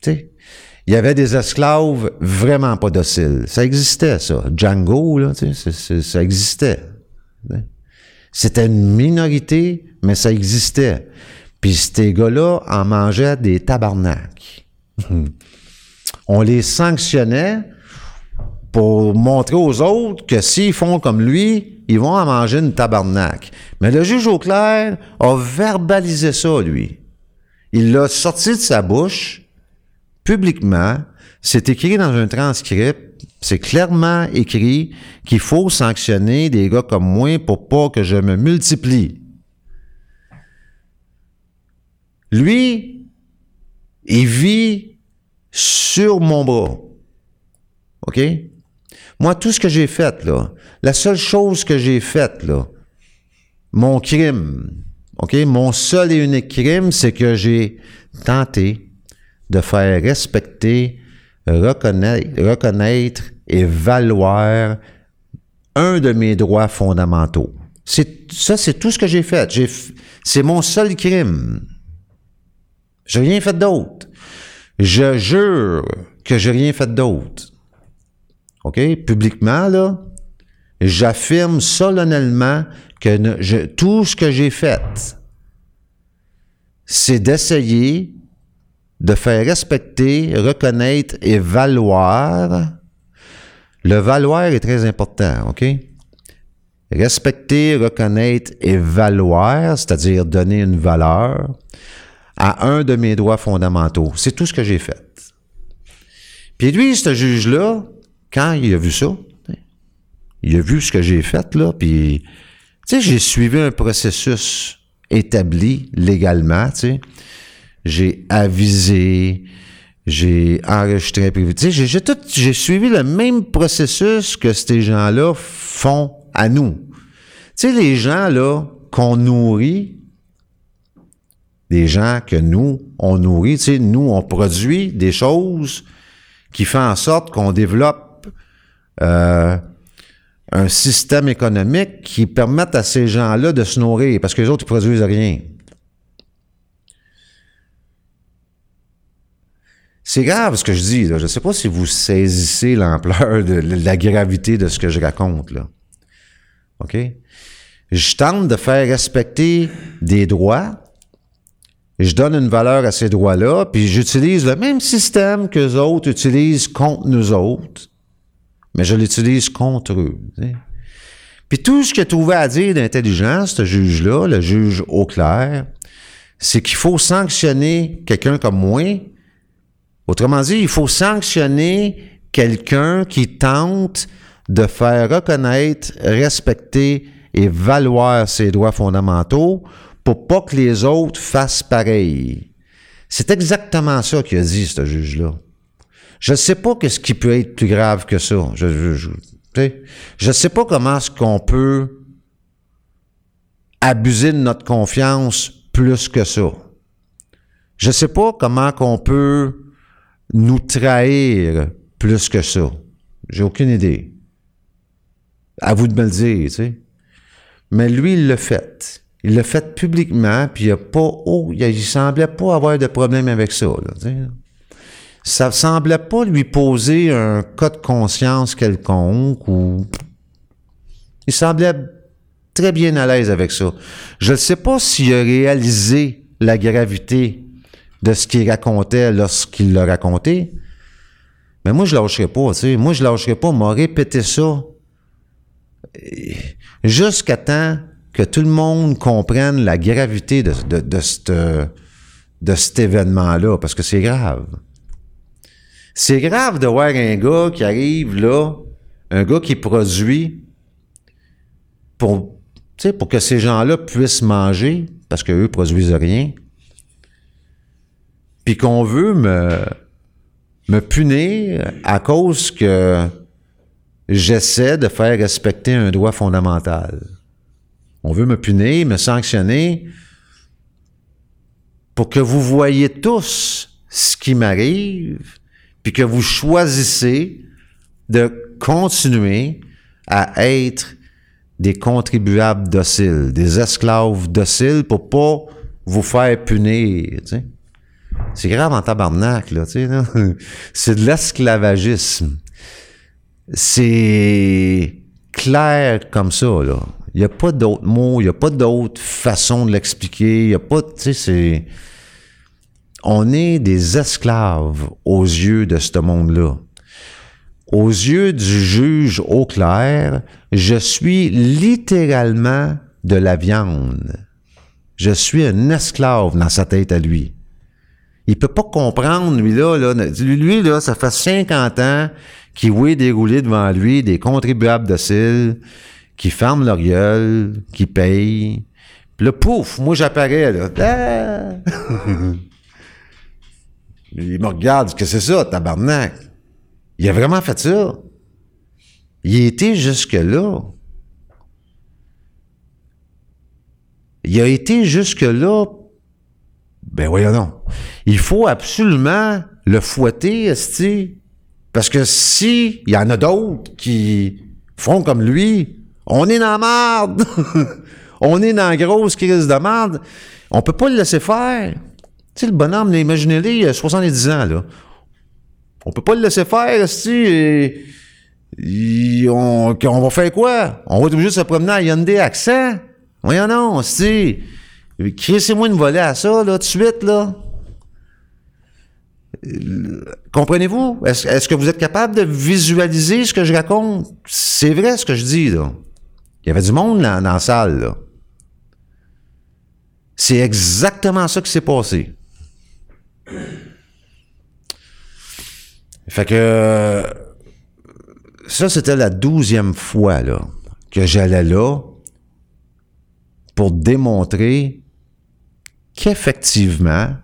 Tu sais, il y avait des esclaves vraiment pas dociles. Ça existait, ça. Django, là, tu sais, ça existait. C'était une minorité, mais ça existait. Puis ces gars-là en mangeaient des tabarnaks. On les sanctionnait pour montrer aux autres que s'ils font comme lui, ils vont en manger une tabarnak. Mais le juge Auclair a verbalisé ça, lui. Il l'a sorti de sa bouche, publiquement. C'est écrit dans un transcript. C'est clairement écrit qu'il faut sanctionner des gars comme moi pour pas que je me multiplie. Lui, il vit sur mon bras. OK? Moi, tout ce que j'ai fait, là, la seule chose que j'ai faite, là, mon crime, OK? Mon seul et unique crime, c'est que j'ai tenté de faire respecter, reconnaître, et valoir un de mes droits fondamentaux. C'est, ça, c'est tout ce que j'ai fait. C'est mon seul crime. J'ai rien fait d'autre. Je jure que j'ai rien fait d'autre. OK? Publiquement, là, j'affirme solennellement que tout ce que j'ai fait, c'est d'essayer de faire respecter, reconnaître et valoir. Le valoir est très important, OK? Respecter, reconnaître et valoir, c'est-à-dire donner une valeur à un de mes droits fondamentaux. C'est tout ce que j'ai fait. Puis lui, ce juge-là, quand il a vu ça, il a vu ce que j'ai fait, là, puis, tu sais, j'ai suivi un processus établi légalement, tu sais. J'ai avisé, j'ai enregistré, tu sais, j'ai- j'ai tout, j'ai suivi le même processus que ces gens-là font à nous. Tu sais, les gens, là, qu'on nourrit, des gens que nous, on nourrit, tu sais, nous, on produit des choses qui font en sorte qu'on développe euh, un système économique qui permette à ces gens-là de se nourrir, parce que les autres, ils produisent rien. C'est grave ce que je dis. Là. Je ne sais pas si vous saisissez l'ampleur de la gravité de ce que je raconte. Là. OK? Je tente de faire respecter des droits. Je donne une valeur à ces droits-là, puis j'utilise le même système que les autres utilisent contre nous autres, mais je l'utilise contre eux. Puis tout ce qu'il a trouvé à dire d'intelligent, ce juge-là, le juge au clair, c'est qu'il faut sanctionner quelqu'un comme moi. Autrement dit, il faut sanctionner quelqu'un qui tente de faire reconnaître, respecter et valoir ses droits fondamentaux pour pas que les autres fassent pareil. C'est exactement ça qu'il a dit, ce juge-là. Je ne sais pas qu'est-ce qui peut être plus grave que ça. Je, je, sais pas comment est-ce qu'on peut abuser de notre confiance plus que ça. Je sais pas comment qu'on peut nous trahir plus que ça. J'ai aucune idée. À vous de me le dire, tu sais. Mais lui, il l'a fait. Il l'a fait publiquement, puis il a pas, oh, il, semblait pas avoir de problème avec ça, là, Ça semblait pas lui poser un cas de conscience quelconque ou. Il semblait très bien à l'aise avec ça. Je ne sais pas s'il a réalisé la gravité de ce qu'il racontait lorsqu'il l'a raconté, mais moi, je lâcherai pas, tu sais. Moi, je lâcherai pas, m'a répété ça jusqu'à temps que tout le monde comprenne la gravité de, de, cet événement-là, parce que c'est grave. C'est grave de voir un gars qui arrive là, un gars qui produit pour, pour que ces gens-là puissent manger, parce qu'eux produisent rien, puis qu'on veut me, me punir à cause que j'essaie de faire respecter un droit fondamental. On veut me punir, me sanctionner pour que vous voyez tous ce qui m'arrive, puis que vous choisissez de continuer à être des contribuables dociles, des esclaves dociles pour pas vous faire punir. C'est grave en tabarnak, là, tu C'est de l'esclavagisme c'est clair comme ça, là. Il n'y a pas d'autres mots, il n'y a pas d'autre façon de l'expliquer. Il n'y a pas, tu sais, c'est. On est des esclaves aux yeux de ce monde-là. Aux yeux du juge au clair, je suis littéralement de la viande. Je suis un esclave dans sa tête à lui. Il peut pas comprendre, lui, là, là. Lui, là, ça fait 50 ans qui voient dérouler devant lui des contribuables dociles, qui ferment leur gueule, qui payent. Puis là, pouf, moi j'apparais, là. Ah! Il me regarde, que c'est ça, tabarnak? Il a vraiment fait ça. Il a été jusque-là. Il a été jusque-là. Ben voyons non. Il faut absolument le fouetter, esti. Parce que si il y en a d'autres qui font comme lui, on est dans la merde. on est dans la grosse crise de merde. On peut pas le laisser faire. Tu sais, le bonhomme, imaginez-le, il a 70 ans, là. On peut pas le laisser faire, si on, on, va faire quoi? On va être obligé de se promener à Hyundai Accent? Voyons non, si. Crissez-moi une volée à ça, là, tout de suite, là. Comprenez-vous? Est-ce, que vous êtes capable de visualiser ce que je raconte? C'est vrai ce que je dis, là. Il y avait du monde dans, la salle, là. C'est exactement ça qui s'est passé. Fait que ça, c'était la douzième fois que j'allais là pour démontrer qu'effectivement,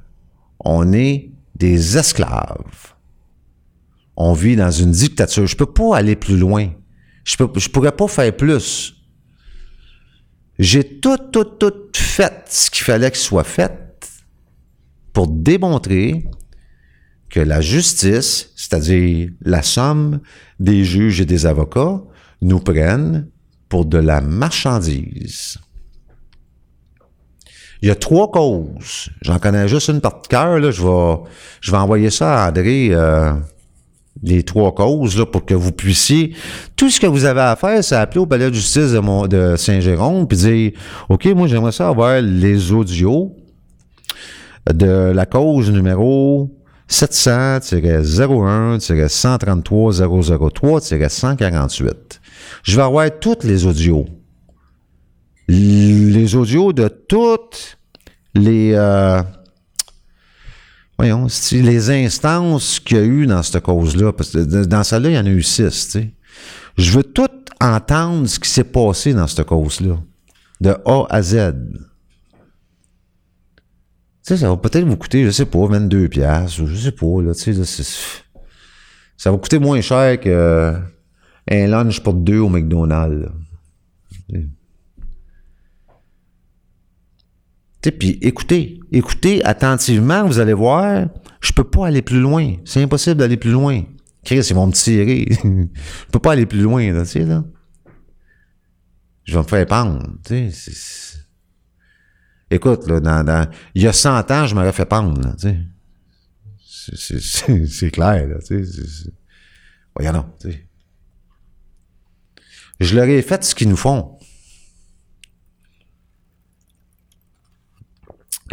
on est des esclaves. On vit dans une dictature. Je peux pas aller plus loin. Je je pourrais pas faire plus. J'ai tout, tout, tout fait ce qu'il fallait qu'il soit fait pour démontrer que la justice, c'est-à-dire la somme des juges et des avocats, nous prennent pour de la marchandise. Il y a trois causes. J'en connais juste une par cœur. Là. Je, vais, je vais envoyer ça à André, euh, les trois causes, là, pour que vous puissiez... Tout ce que vous avez à faire, c'est appeler au palais de justice de, Saint-Jérôme puis dire, OK, moi, j'aimerais ça avoir les audios de la cause numéro 700-01-133-003-148. Je vais avoir toutes les audios. Les audios de toutes les... euh, voyons, les instances qu'il y a eu dans cette cause-là. Parce que dans celle-là, il y en a eu six, tu sais. Je veux tout entendre ce qui s'est passé dans cette cause-là. De A à Z. Tu sais, ça va peut-être vous coûter, je sais pas, 22 piastres, ou je sais pas, là, tu sais, ça va coûter moins cher que euh, un lunch pour deux au McDonald's. Tu sais. Tu sais, puis écoutez, écoutez attentivement, vous allez voir, je peux pas aller plus loin. C'est impossible d'aller plus loin. Chris, ils vont me tirer. je peux pas aller plus loin, tu sais, là. Je vais me faire pendre, tu sais. Écoute, là, dans, il y a 100 ans, je m'aurais fait pendre, là, tu sais. C'est- clair, là, tu sais. Voyons tu sais. Je leur ai fait ce qu'ils nous font.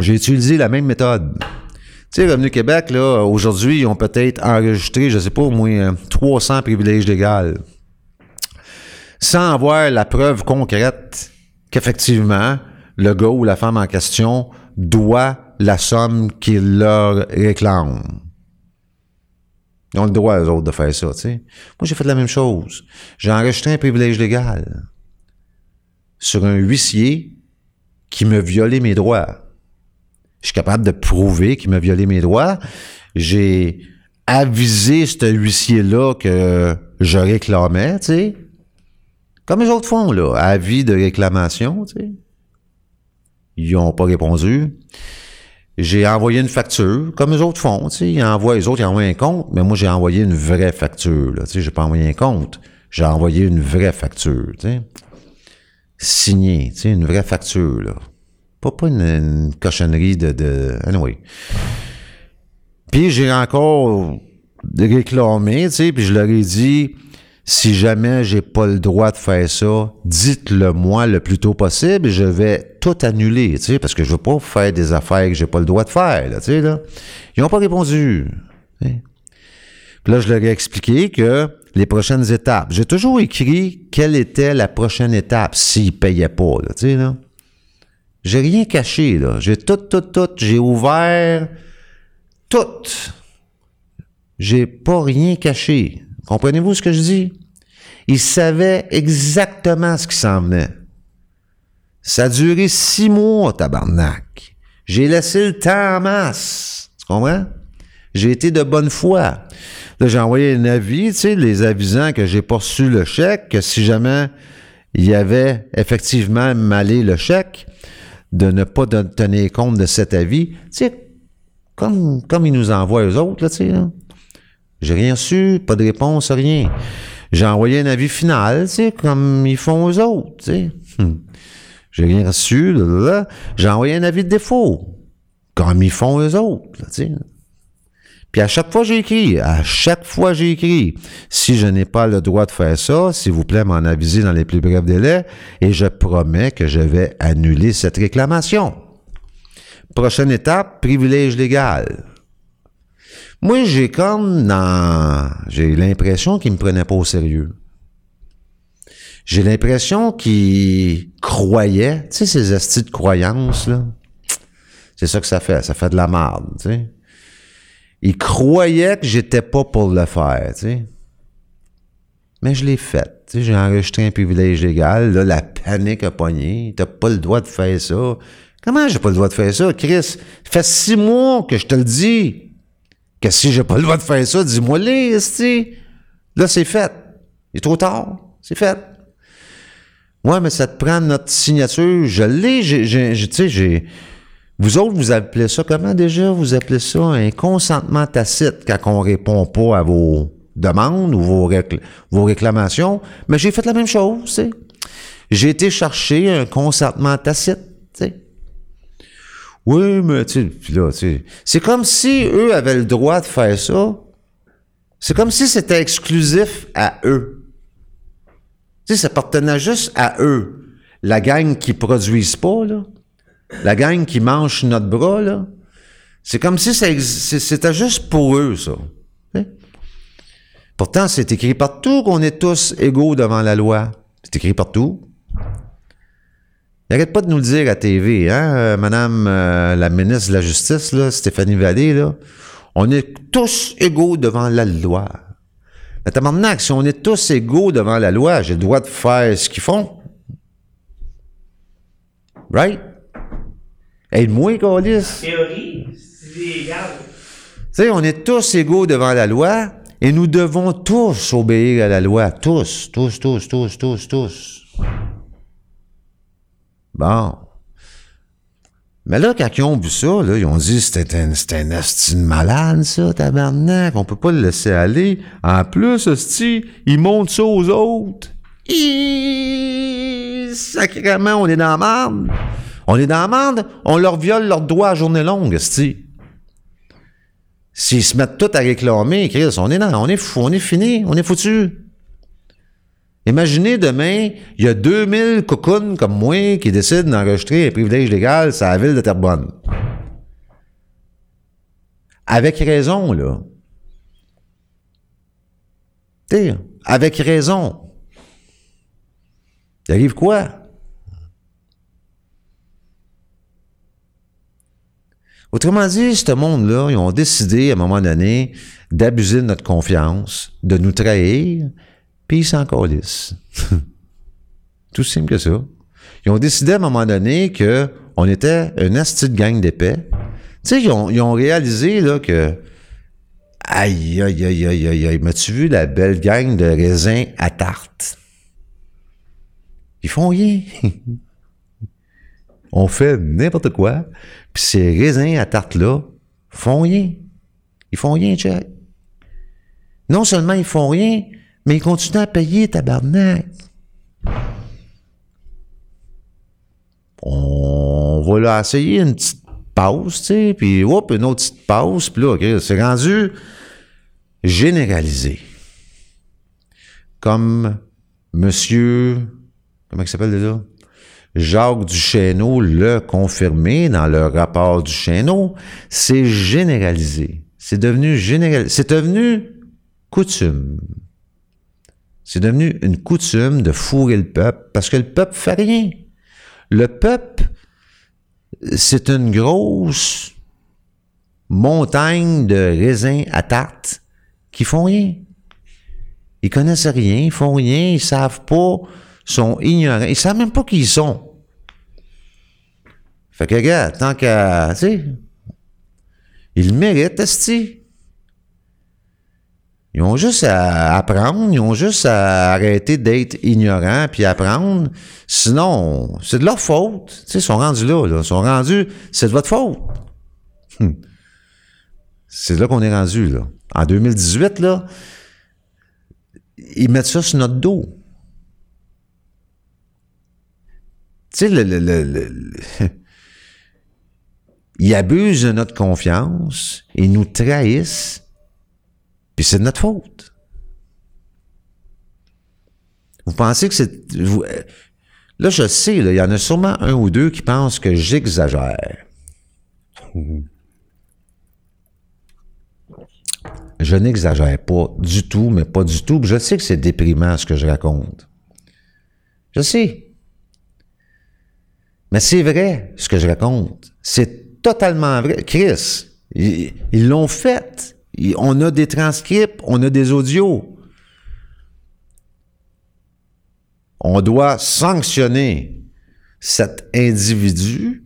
J'ai utilisé la même méthode. Tu sais, Revenu Québec, là, aujourd'hui, ils ont peut-être enregistré, je sais pas, au moins euh, 300 privilèges légaux. Sans avoir la preuve concrète qu'effectivement, le gars ou la femme en question doit la somme qu'il leur réclame. Ils ont le droit, eux autres, de faire ça, tu sais. Moi, j'ai fait la même chose. J'ai enregistré un privilège légal sur un huissier qui me violait mes droits. Je suis capable de prouver qu'il m'a violé mes droits. J'ai avisé ce huissier-là que je réclamais, tu sais. Comme les autres font, là. Avis de réclamation, tu sais. Ils n'ont pas répondu. J'ai envoyé une facture, comme les autres font, tu sais. Ils envoient, les autres, ils envoient un compte, mais moi, j'ai envoyé une vraie facture, là. Tu sais, j'ai pas envoyé un compte. J'ai envoyé une vraie facture, tu sais. Signée, tu sais, une vraie facture, là. Pas, pas une, une cochonnerie de, de. Anyway. Puis j'ai encore réclamé, tu sais, puis je leur ai dit si jamais j'ai pas le droit de faire ça, dites-le moi le plus tôt possible et je vais tout annuler, tu sais, parce que je veux pas faire des affaires que j'ai pas le droit de faire, là, tu sais, là. Ils ont pas répondu. Puis là, je leur ai expliqué que les prochaines étapes. J'ai toujours écrit quelle était la prochaine étape s'ils payaient pas, là, tu sais, là. J'ai rien caché, là. J'ai tout, tout, tout. J'ai ouvert tout. J'ai pas rien caché. Comprenez-vous ce que je dis? Ils savaient exactement ce qui s'en venait. Ça a duré six mois, tabarnak. J'ai laissé le temps en masse. Tu comprends? J'ai été de bonne foi. Là, j'ai envoyé un avis, tu sais, les avisant que j'ai pas reçu le chèque, que si jamais il y avait effectivement malé le chèque, de ne pas tenir compte de cet avis. Tu comme, comme ils nous envoient eux autres, là, tu. J'ai rien su, pas de réponse, rien. J'ai envoyé un avis final, tu comme ils font eux autres, tu sais. Hum. J'ai rien reçu, là, là. J'ai envoyé un avis de défaut, comme ils font eux autres. Puis à chaque fois, j'ai écrit, à chaque fois, j'ai si je n'ai pas le droit de faire ça, s'il vous plaît, m'en aviser dans les plus brefs délais, et je promets que je vais annuler cette réclamation. Prochaine étape, privilège légal. Moi, j'ai comme dans, j'ai l'impression qu'ils me prenaient pas au sérieux. J'ai l'impression qu'ils croyaient, tu sais, ces astis de croyances, là. C'est ça que ça fait, ça fait de la merde, tu sais. Ils croyaient que j'étais pas pour le faire, tu sais. Mais je l'ai fait. Tu sais, j'ai enregistré un privilège légal. Là, la panique a pogné. T'as pas le droit de faire ça. Comment j'ai pas le droit de faire ça, Chris? Ça fait six mois que je te le dis. Que si j'ai pas le droit de faire ça, dis-moi les, esti. Là, c'est fait. Il est trop tard. C'est fait. Ouais, mais ça te prend notre signature. Je l'ai, tu sais, j'ai... Vous autres, vous appelez ça comment déjà? Vous appelez ça un consentement tacite quand on répond pas à vos demandes ou vos, récl- vos réclamations. Mais j'ai fait la même chose, tu sais. J'ai été chercher un consentement tacite, tu sais. Oui, mais tu là, tu c'est comme si eux avaient le droit de faire ça. C'est comme si c'était exclusif à eux. Tu sais, ça appartenait juste à eux. La gang qui produisent pas, là. La gang qui mange notre bras, là. C'est comme si c'était juste pour eux, ça. Pourtant, c'est écrit partout qu'on est tous égaux devant la loi. C'est écrit partout. N'arrête pas de nous le dire à TV, hein, euh, Madame euh, la ministre de la Justice, là, Stéphanie Vallée, là. On est tous égaux devant la loi. Mais maintenant, si on est tous égaux devant la loi, j'ai le droit de faire ce qu'ils font. Right? Aide-moi, Calis. Théorie, c'est légal. Tu sais, on est tous égaux devant la loi et nous devons tous obéir à la loi. Tous, tous, tous, tous, tous, tous. Bon. Mais là, quand ils ont vu ça, là, ils ont dit c'était un, c'était un malade, ça, tabarnak. On peut pas le laisser aller. En plus, asti, ils montrent ça aux autres. Hi, Sacrément, on est dans la merde. On est dans la merde, on leur viole leurs droits à journée longue, asti. S'ils se mettent tous à réclamer, Chris, on est on est fou, on est fini, on est foutu. Imaginez demain, il y a 2000 cocons comme moi qui décident d'enregistrer un privilège légal sur la ville de Terrebonne. Avec raison, là. T'sais, avec raison. Il arrive quoi? Autrement dit, ce monde-là, ils ont décidé à un moment donné d'abuser de notre confiance, de nous trahir, puis ils s'en calissent. Tout simple que ça. Ils ont décidé à un moment donné que on était une asti de gang d'épais. Tu sais, ils ont, ils ont réalisé là, que Aïe, aïe, aïe, aïe, aïe, aïe. M'as-tu vu la belle gang de raisins à tarte? Ils font rien. On fait n'importe quoi. Puis ces raisins à tarte-là font rien. Ils font rien, check. Non seulement ils font rien, mais ils continuent à payer, tabarnak. On va leur essayer une petite pause, tu sais, puis hop, une autre petite pause, puis là, ok, c'est rendu généralisé. Comme monsieur, comment il s'appelle déjà? Jacques Duchesneau l'a confirmé dans le rapport du Chesneau, c'est généralisé. C'est devenu général, c'est devenu coutume. C'est devenu une coutume de fourrer le peuple parce que le peuple fait rien. Le peuple, c'est une grosse montagne de raisins à tarte qui font rien. Ils connaissent rien, ils font rien, ils savent pas, sont ignorants, ils savent même pas qui ils sont. Fait que, gars, tant qu'à, tu sais, ils méritent. Ils ont juste à apprendre, ils ont juste à arrêter d'être ignorants puis apprendre. Sinon, c'est de leur faute. Tu sais, ils sont rendus là, là. Ils sont rendus, c'est de votre faute. Hum. C'est là qu'on est rendu, là. En 2018, là, ils mettent ça sur notre dos. Tu sais, le, ils abusent de notre confiance, ils nous trahissent, puis c'est de notre faute. Vous pensez que c'est... euh, là, je sais, il y en a sûrement un ou deux qui pensent que j'exagère. Je n'exagère pas du tout, mais pas du tout. Je sais que c'est déprimant ce que je raconte. Je sais. Mais c'est vrai ce que je raconte. C'est totalement vrai. Chris, ils l'ont fait. On a des transcripts, on a des audios. On doit sanctionner cet individu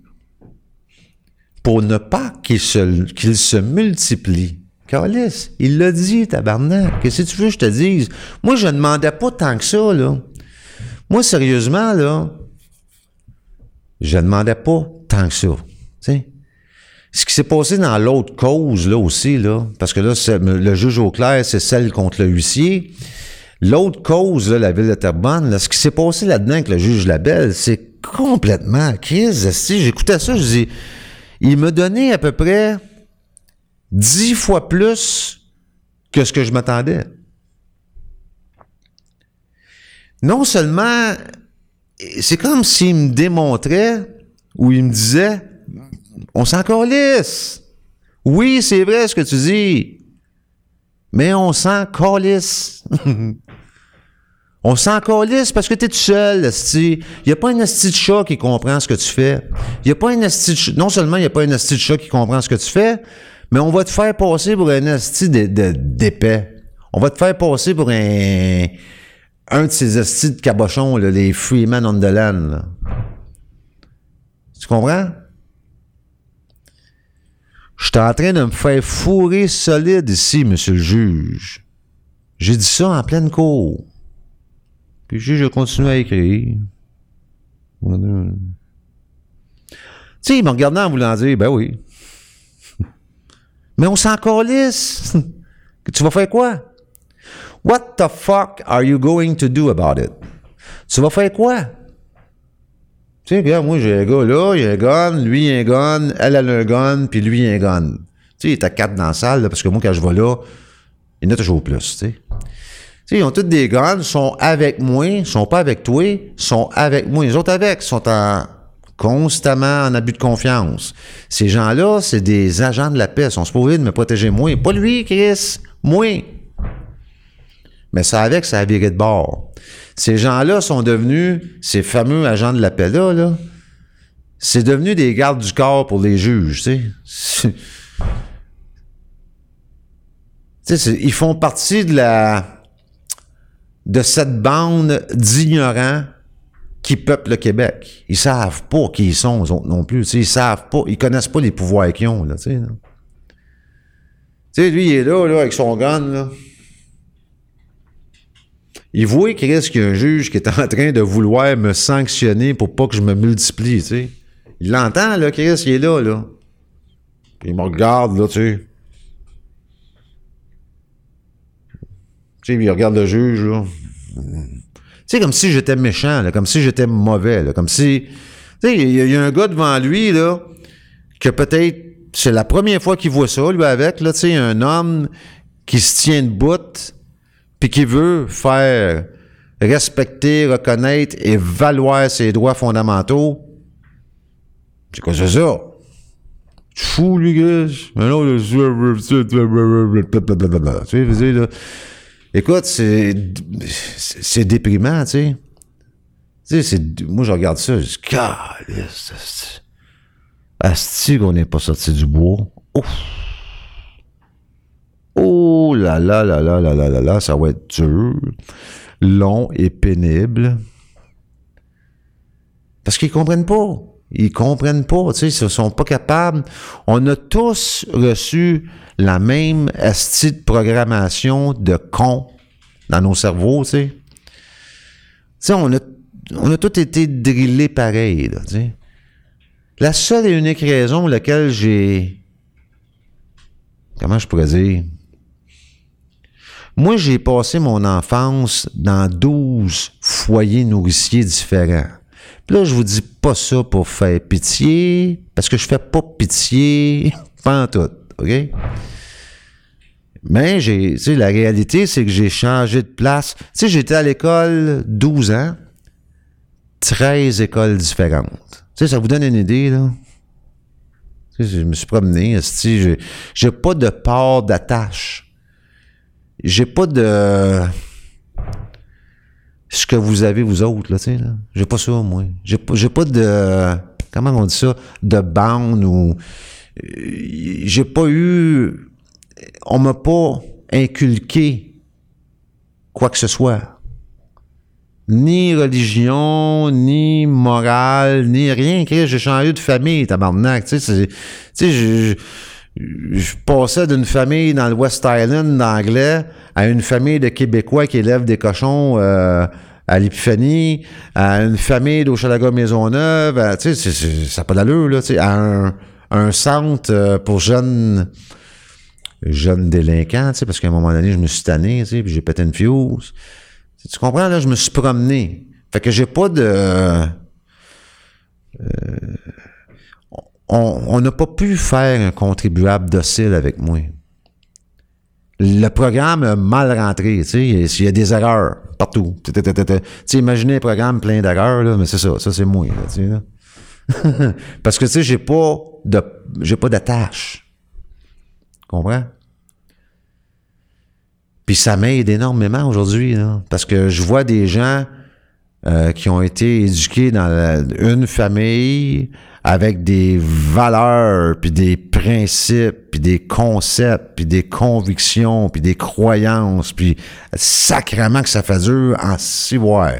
pour ne pas qu'il se, qu'il se multiplie. Calice, il l'a dit, tabarnak. Qu'est-ce que tu veux je te dise? Moi, je ne demandais pas tant que ça, là. Moi, sérieusement, là, je demandais pas tant que ça. tu sais. Ce qui s'est passé dans l'autre cause, là aussi, là, parce que là, le juge au clair, c'est celle contre le huissier. L'autre cause, là, la ville de Terrebonne, là, ce qui s'est passé là-dedans avec le juge Labelle, c'est complètement crise. J'écoutais ça, je dis, il me donnait à peu près dix fois plus que ce que je m'attendais. Non seulement, c'est comme s'il me démontrait ou il me disait, on s'en calisse. Oui, c'est vrai ce que tu dis. Mais on s'en calisse. on s'en calisse parce que t'es tout seul. Il n'y a pas un esti de chat qui comprend ce que tu fais. Y a pas un de ch- Non seulement il n'y a pas un esti de chat qui comprend ce que tu fais, mais on va te faire passer pour un esti de- de- d'épais. On va te faire passer pour un... Un de ces estis de cabochons, là, les Freeman on the land. Tu comprends? Je suis en train de me faire fourrer solide ici, monsieur le juge. J'ai dit ça en pleine cour. Puis le juge a continué à écrire. Tu sais, il m'a regardé en voulant dire, ben oui. Mais on s'en calisse. tu vas faire quoi? What the fuck are you going to do about it? Tu vas faire quoi? Tu sais, regarde, moi, j'ai un gars là, il a un gun, lui, il a un gun, elle, elle a un gun, puis lui, il a un gun. Tu sais, il est à quatre dans la salle, là, parce que moi, quand je vais là, il y en a toujours plus, tu sais. Tu sais, ils ont tous des guns, sont avec moi, sont pas avec toi, sont avec moi. Les autres avec, sont en constamment en abus de confiance. Ces gens-là, c'est des agents de la paix, sont supposés de me protéger moi. Pas lui, Chris, moi. Mais ça avec, ça a viré de bord. Ces gens-là sont devenus, ces fameux agents de la paix-là, là, c'est devenu des gardes du corps pour les juges, tu sais. Ils font partie de cette bande d'ignorants qui peuplent le Québec. Ils savent pas qui ils sont, eux autres non plus. tu ils savent pas, ils connaissent pas les pouvoirs qu'ils ont, là, tu. Tu lui, il est là, avec son gun. Il voit risque qu'il y a un juge qui est en train de vouloir me sanctionner pour pas que je me multiplie. Il l'entend, là, Chris, il est là, là. Il me regarde, là, tu sais. Tu sais, il regarde le juge, là. Tu sais, comme si j'étais méchant, comme si j'étais mauvais, comme si... Tu sais, il y, a- il y a un gars devant lui, là, que peut-être c'est la première fois qu'il voit ça, lui, avec, là, tu sais, un homme qui se tient debout, puis qui veut faire respecter, reconnaître et valoir ses droits fondamentaux. C'est quoi ça? Tu es fou, lui, Chris? Mais non, le- Écoute, c'est c'est déprimant, tu sais. Tu sais, moi je regarde ça, je dis. Asti qu'on n'est pas sorti du bois. Ouf. Oh là là là là là là là là, ça va être dur, long et pénible. Parce qu'ils comprennent pas. Ils comprennent pas, tu sais, ils sont pas capables. On a tous reçu la même asti de programmation de con dans nos cerveaux, tu sais. Tu sais, on a, on tous été drillés pareil. La seule et unique raison pour laquelle j'ai... Comment je pourrais dire? Moi, j'ai passé mon enfance dans 12 foyers nourriciers différents. Puis là, je vous dis pas ça pour faire pitié, parce que je fais pas pitié, pas en tout, OK? Mais j'ai, tu sais, la réalité, c'est que j'ai changé de place. Tu sais, j'étais à l'école 12 ans, 13 écoles différentes. Tu sais, ça vous donne une idée, là? Tu sais, je me suis promené, j'ai, j'ai pas de port d'attache. J'ai pas de ce que vous avez, vous autres, là, tu sais, là. J'ai pas ça, moi. J'ai pas, j'ai pas de, comment on dit ça, de bande ou, euh, j'ai pas eu, on m'a pas inculqué quoi que ce soit. Ni religion, ni morale, ni rien. J'ai changé de famille, tabarnak. Tu sais, tu sais, je, passais d'une famille dans le West Island d'anglais à une famille de Québécois qui élèvent des cochons euh, à l'Épiphanie, à une famille d'Ochalaga Maisonneuve, tu sais, ça n'a pas d'allure, là, tu sais, à un, centre euh, pour jeunes jeunes délinquants, tu sais, parce qu'à un moment donné, je me suis tanné, tu sais, puis j'ai pété une fuse. Tu comprends, là, je me suis promené. Fait que j'ai pas de... euh, on n'a pas pu faire un contribuable docile avec moi. Le programme a mal rentré, tu sais, il y a- des erreurs partout. Tu imaginez un programme plein d'erreurs, là, mais c'est ça, ça c'est moi, tu sais. Parce que, tu sais, j'ai pas de, j'ai pas d'attache. Comprends? Puis ça m'aide énormément aujourd'hui, parce que je vois des gens euh, qui ont été éduqués dans une famille avec des valeurs, puis des principes, puis des concepts, puis des convictions, puis des croyances, puis sacrément que ça fait dur en six mois.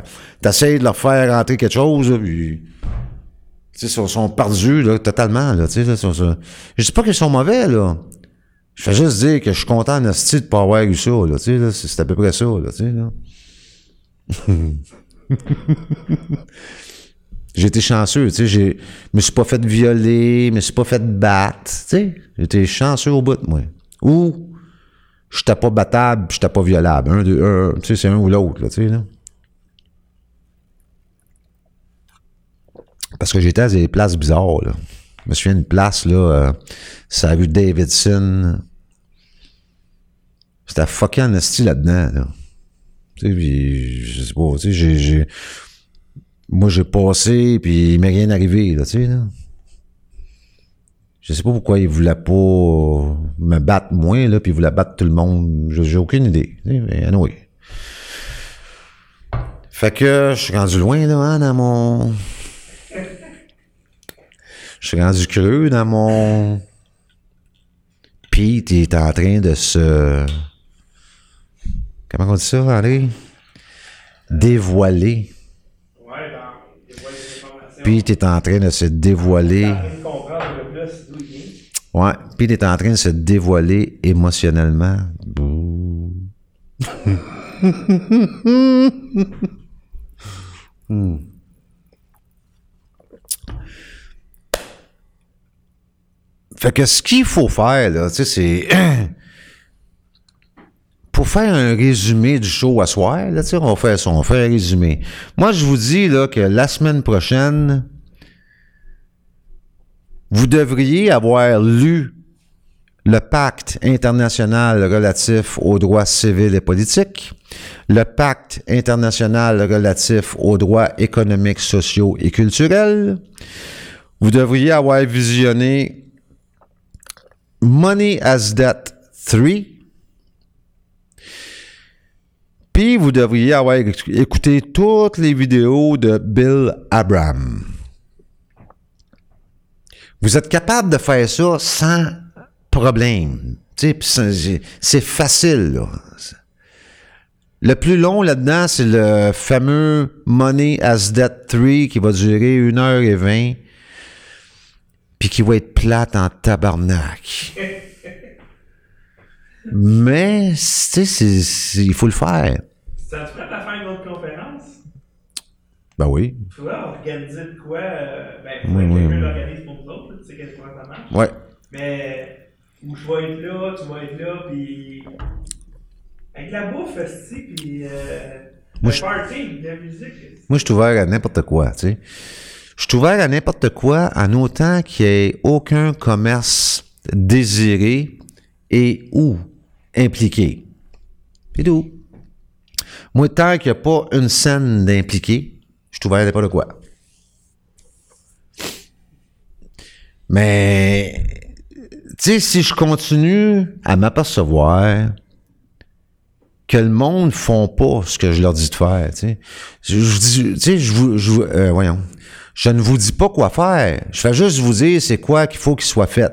T'essayes de leur faire rentrer quelque chose, puis... Ils sont, perdus, là, totalement, là, là, sont- sont- Je dis pas qu'ils sont mauvais, là. Je fais juste dire que je suis content en esti de pas avoir eu ça, là, tu sais, c'est à peu près ça, là, tu sais, là. Été chanceux, tu sais, j'ai, me suis pas fait violer, me suis pas fait battre, tu sais. Été chanceux au bout, moi. Ou, j'étais pas battable, puis j'étais pas violable. Un, deux, un, tu sais, c'est un ou l'autre, là, tu sais, là. Parce que j'étais à des places bizarres, là. Je me souviens d'une place, là, euh, ça a vu Davidson. C'était fucking en esti là-dedans, là. Tu sais, puis, je sais pas, tu sais, j'ai, moi, j'ai passé, puis il m'est rien arrivé, là, tu sais, là. Je sais pas pourquoi il voulait pas me battre moins, là, puis il voulait battre tout le monde. J'ai, aucune idée. Fait que, je suis rendu loin, là, hein, dans mon... Je suis rendu creux dans mon... Pete est en train de se... Comment on dit ça, André? Dévoiler. Ouais, dans des fois, les informations. Pete est en train de se dévoiler. Ouais, Pete est en train de se dévoiler émotionnellement. Hmm. Fait que ce qu'il faut faire, là, tu sais, c'est. Pour faire un résumé du show à soir, là, on faire ça, on faire un résumé. Moi, je vous dis, là, que la semaine prochaine, vous devriez avoir lu le pacte international relatif aux droits civils et politiques, le pacte international relatif aux droits économiques, sociaux et culturels. Vous devriez avoir visionné Money as Debt 3. Puis vous devriez avoir écouté toutes les vidéos de Bill Abraham. Vous êtes capable de faire ça sans problème. C'est facile. Le plus long là-dedans, c'est le fameux Money as Debt 3 qui va durer 1h20 puis qui va être plate en tabarnak. Mais, tu sais, il faut le faire. Ça te prête à faire une autre conférence? Ben oui. Tu vois, organiser de quoi? euh, ben, Oui, faut que quelqu'un oui. l'organise pour nous autres, tu sais quel point ça marche. Ouais. Mais où je vais être là, tu vas être là, puis avec la bouffe, aussi, puis euh, Moi, le party, la musique. Moi, je suis ouvert à n'importe quoi, tu sais. Je suis ouvert à n'importe quoi en autant qu'il n'y ait aucun commerce désiré et ou impliqué. C'est tout. Moi, tant qu'il n'y a pas une scène d'impliqué, je suis ouvert à n'importe quoi. Mais, tu sais, si je continue à m'apercevoir que le monde font pas ce que je leur dis de faire, tu sais. Je, je je vous, je vous- euh. Je ne vous dis pas quoi faire. Je fais juste vous dire c'est quoi qu'il faut qu'il soit fait.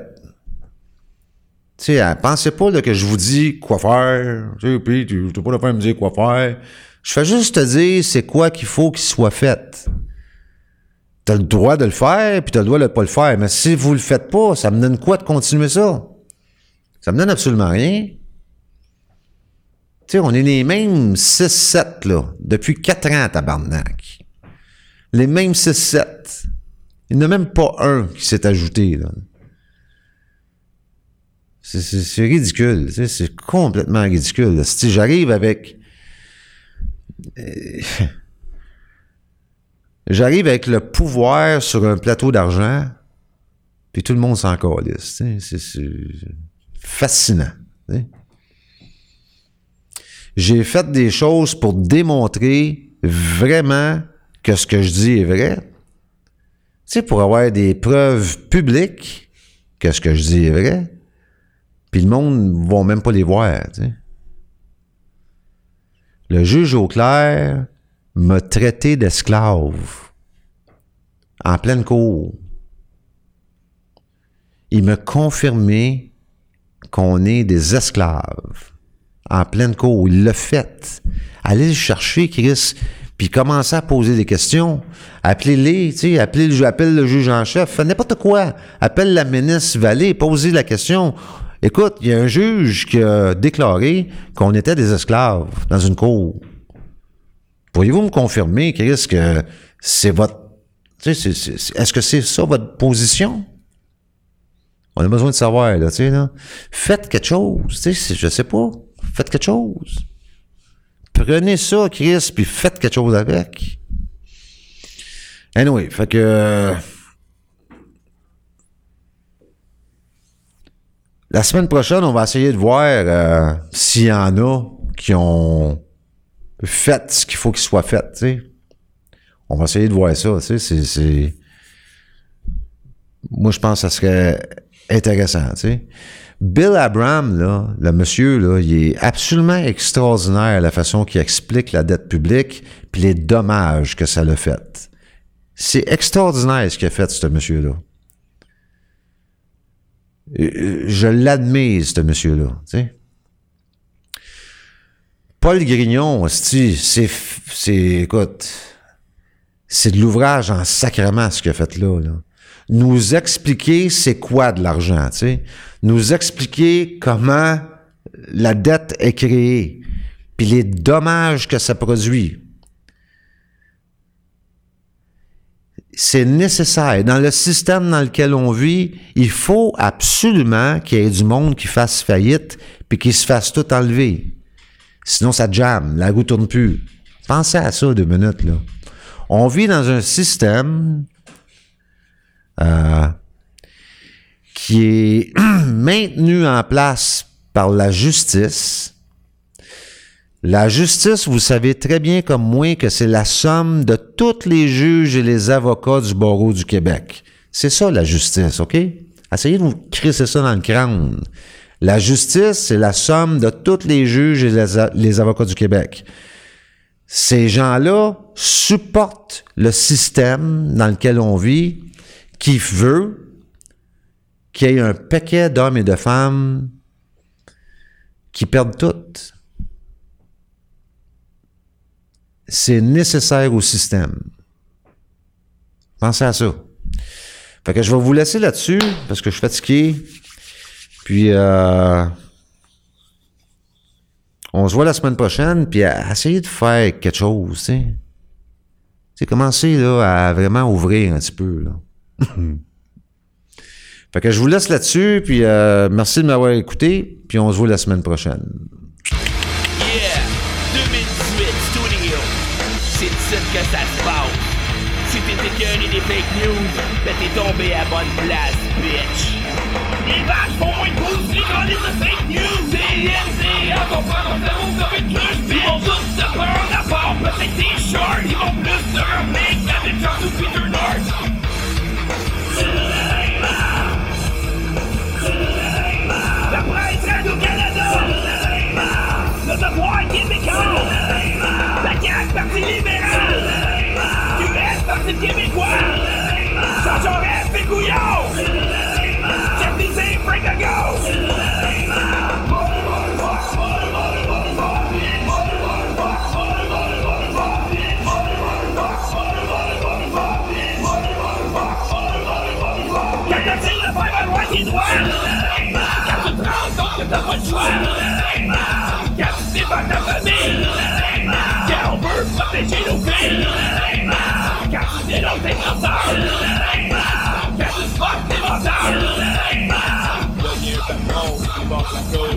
Tu sais, euh, pensez pas que je vous dis quoi faire. Tu sais, puis tu n'as pas le faire me dire quoi faire. Je fais juste te dire c'est quoi qu'il faut qu'il soit fait. T'as le droit de le faire, puis t'as le droit de pas le faire. Mais si vous le faites pas, ça me donne quoi de continuer ça? Ça me donne absolument rien. Tu sais, on est les mêmes 6-7, là, depuis 4 ans, tabarnak. Les mêmes 6-7. Il n'y en a même pas un qui s'est ajouté, là. C'est- ridicule, c'est complètement ridicule. Si j'arrive avec... euh, j'arrive avec le pouvoir sur un plateau d'argent, puis tout le monde s'en calisse, c'est- fascinant. J'ai fait des choses pour démontrer vraiment que ce que je dis est vrai. Tu sais, pour avoir des preuves publiques que ce que je dis est vrai. Puis le monde ne va même pas les voir. Le juge Auclair m'a traité d'esclave en pleine cour. Il m'a confirmé qu'on est des esclaves en pleine cour. Il l'a fait. Allez le chercher, Chris, puis commencez à poser des questions. Appelez-les, appelez le, appelle le juge en chef, n'importe quoi. Appelle la ministre Vallée, posez la question. Écoute, il y a un juge qui a déclaré qu'on était des esclaves dans une cour. Pourriez-vous me confirmer, Chris, que c'est votre... Est-ce que c'est ça votre position? On a besoin de savoir, là, tu sais, là. Faites quelque chose, tu sais, je sais pas. Faites quelque chose. Prenez ça, Chris, puis faites quelque chose avec. Anyway, fait que... La semaine prochaine, on va essayer de voir euh, s'il y en a qui ont fait ce qu'il faut qu'il soit fait. On va essayer de voir ça, c'est... Moi, je pense que ça serait intéressant. Bill Abraham, là, le monsieur, là, il est absolument extraordinaire la façon qu'il explique la dette publique puis les dommages que ça l'a fait. C'est extraordinaire ce qu'il a fait, ce monsieur-là. Je l'admire, ce monsieur-là. Paul Grignon, c'est, c'est, écoute, c'est de l'ouvrage en sacrement ce qu'il a fait là. là nous expliquer c'est quoi de l'argent, tu sais, nous expliquer comment la dette est créée, puis les dommages que ça produit. C'est nécessaire. Dans le système dans lequel on vit, il faut absolument qu'il y ait du monde qui fasse faillite puis qui se fasse tout enlever. Sinon, ça jamme, la roue tourne plus. Pensez à ça deux minutes, là. On vit dans un système euh, qui est maintenu en place par la justice. La justice, vous savez très bien comme moi que c'est la somme de tous les juges et les avocats du barreau du Québec. C'est ça la justice, OK? Essayez de vous crisser ça dans le crâne. La justice, c'est la somme de tous les juges et les, les avocats du Québec. Ces gens-là supportent le système dans lequel on vit qui veut qu'il y ait un paquet d'hommes et de femmes qui perdent tout. C'est nécessaire au système. Pensez à ça. Fait que je vais vous laisser là-dessus parce que je suis fatigué. Puis euh, on se voit la semaine prochaine, puis essayer de faire quelque chose, tu sais. C'est commencer là, à vraiment ouvrir un petit peu. Fait que je vous laisse là-dessus, puis euh, merci de m'avoir écouté, puis on se voit la semaine prochaine. Fake news, t'es tombé à bonne place, bitch. Les vaches font moins de pouces, les fake news. CNCA vont faire un zéro sur une cruche, Ils vont tous se prendre à part, peut-être des shorts. Ils vont plus se remettre qu'avec Charles ou Peter North. La presse Radio-Canada Le devoir québécois La CAQ, Parti libéral Parti québécois Jean Jaurès, Pécouillon Jeff Bizet, Frank Ago Quand t'as dit le faire à droite et droit Quand tu te rends compte t'as pas le choix Quand tu sépares ta When you know you go